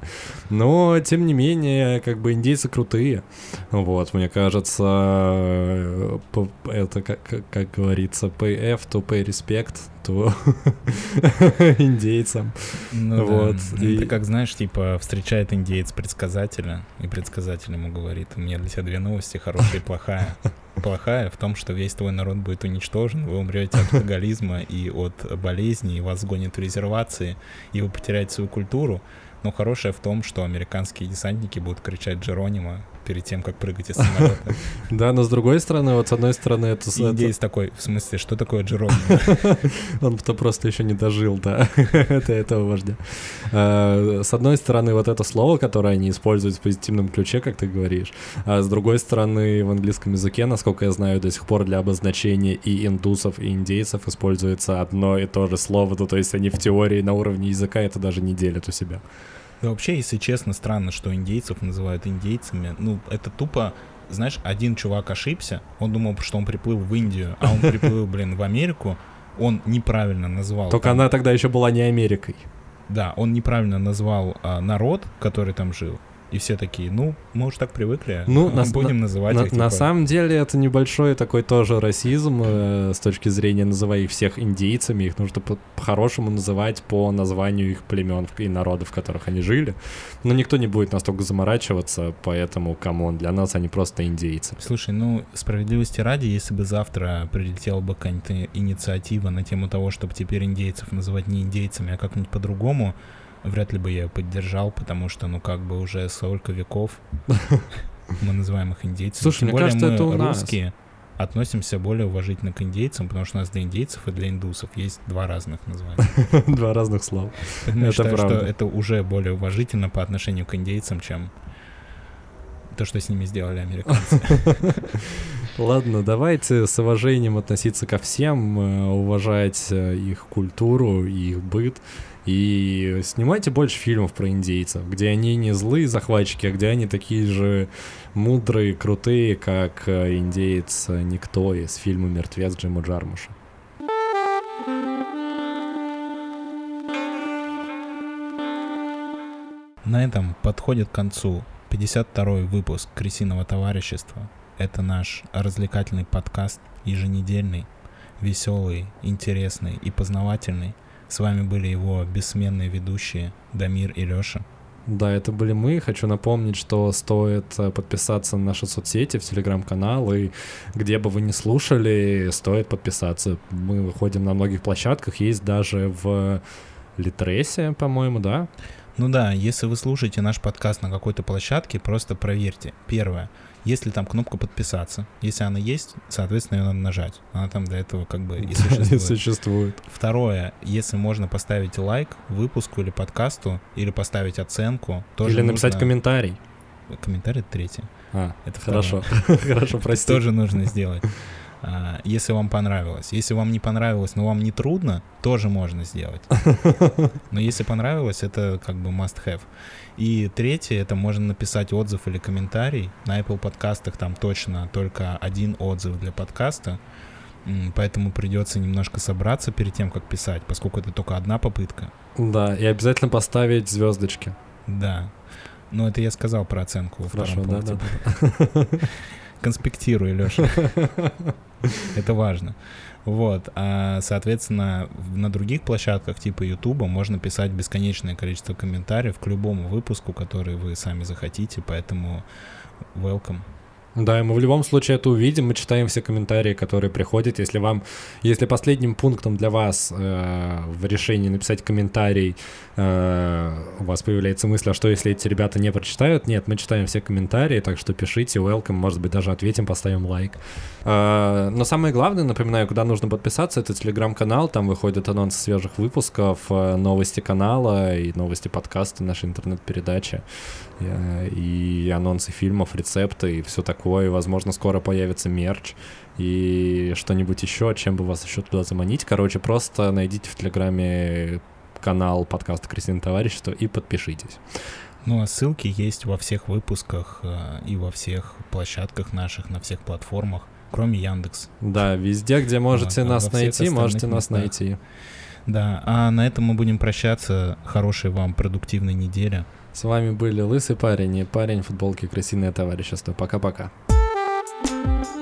Но, тем не менее, как бы индейцы крутые. Вот, мне кажется, э, это, как, как говорится, PF, to pay respect, to (laughs) индейцам. Ну, вот. Да. И... Это как, знаешь, типа, встречает индейец предсказателя, и предсказатель ему говорит, у меня для тебя две новости, хорошая и плохая. Плохая в том, что весь твой народ будет уничтожен, вы умрете от алкоголизма и от болезней, и вас сгонят в резервации, и вы потеряете свою культуру. Но хорошая в том, что американские десантники будут кричать Джеронима перед тем, как прыгать из самолета. (laughs) Да, но с другой стороны, вот с одной стороны это... Индейец такой, в смысле, что такое Джером? (laughs) Он-то просто еще не дожил, да, (laughs) это этого вождя. А, с одной стороны, вот это слово, которое они используют в позитивном ключе, как ты говоришь, а с другой стороны, в английском языке, насколько я знаю, до сих пор для обозначения и индусов, и индейцев используется одно и то же слово, ну, то есть они в теории на уровне языка это даже не делят у себя. Да вообще, если честно, странно, что индейцев называют индейцами. Ну, это тупо знаешь, один чувак ошибся, он думал, что он приплыл в Индию, а он приплыл, (laughs) блин, в Америку, он неправильно назвал. Только там... она тогда еще была не Америкой. Да, он неправильно назвал а, народ, который там жил. И все такие, ну, мы уже так привыкли, ну, на, будем называть на, их. На типа... самом деле это небольшой такой тоже расизм э, с точки зрения называя их всех индейцами. Их нужно по-хорошему называть по названию их племен и народов, в которых они жили. Но никто не будет настолько заморачиваться, поэтому, come on, для нас они просто индейцы. Слушай, ну, справедливости ради, если бы завтра прилетела бы какая-нибудь инициатива на тему того, чтобы теперь индейцев называть не индейцами, а как-нибудь по-другому, вряд ли бы я ее поддержал, потому что, ну, как бы уже столько веков (laughs) мы называем их индейцами. Слушай, Тем мне более кажется, мы это у русские нас. относимся более уважительно к индейцам, потому что у нас для индейцев и для индусов есть два разных названия. (laughs) Два разных слова. Я считаю, что это уже более уважительно по отношению к индейцам, чем то, что с ними сделали американцы. (laughs) Ладно, давайте с уважением относиться ко всем, э, уважать э, их культуру, их быт и снимайте больше фильмов про индейцев, где они не злые захватчики, а где они такие же мудрые, крутые, как э, индеец Никто из фильма «Мертвец» Джима Джармуша. На этом подходит к концу 52-й выпуск «Крысиного товарищества». Это наш развлекательный подкаст, еженедельный, веселый, интересный и познавательный – с вами были его бессменные ведущие Дамир и Лёша. Да, это были мы. Хочу напомнить, что стоит э, подписаться на наши соцсети, в телеграм-канал, и где бы вы ни слушали, стоит подписаться. Мы выходим на многих площадках, есть даже в Литресе, по-моему, да? Ну да, если вы слушаете наш подкаст на какой-то площадке, просто проверьте. Первое — если там кнопка подписаться, если она есть, соответственно, ее надо нажать. Она там для этого как бы (laughs) и существует. существует. Второе, если можно поставить лайк выпуску или подкасту, или поставить оценку, тоже Или написать нужно... комментарий. Комментарий это третье. А, это хорошо. (laughs) Хорошо, прости. Тоже нужно сделать. А, если вам понравилось. Если вам не понравилось, но вам не трудно, тоже можно сделать. (laughs) Но если понравилось, это как бы must have. И третье, это можно написать отзыв или комментарий. На Apple подкастах там точно только один отзыв для подкаста. Поэтому придется немножко собраться перед тем, как писать, поскольку это только одна попытка. Да, и обязательно поставить звездочки. Да. Но это я сказал про оценку во Хорошо, втором да, пункте. Да, да. (laughs) Конспектируй, Леша. (laughs) Это важно. Вот, а, соответственно, на других площадках типа YouTube можно писать бесконечное количество комментариев к любому выпуску, который вы сами захотите, поэтому welcome. Да, и мы в любом случае это увидим, мы читаем все комментарии, которые приходят. Если вам, если последним пунктом для вас э, в решении написать комментарий э, у вас появляется мысль, а что если эти ребята не прочитают? Нет, мы читаем все комментарии, так что пишите, welcome, может быть даже ответим, поставим лайк. Э, но самое главное, напоминаю, куда нужно подписаться, это телеграм-канал, там выходят анонсы свежих выпусков, э, новости канала и новости подкаста, нашей интернет-передачи, и анонсы фильмов, рецепты и все такое такое, возможно, скоро появится мерч и что-нибудь еще, чем бы вас еще туда заманить. Короче, просто найдите в Телеграме канал подкаста «Кристина Товарищество» и подпишитесь. Ну а ссылки есть во всех выпусках э, и во всех площадках наших, на всех платформах, кроме Яндекс. Да, везде, где можете вот, нас найти, можете нас местах. найти. Да, а на этом мы будем прощаться. Хорошей вам продуктивной недели. С вами были Лысый парень и парень в футболке «Крысиное товарищество». Пока-пока. Thank you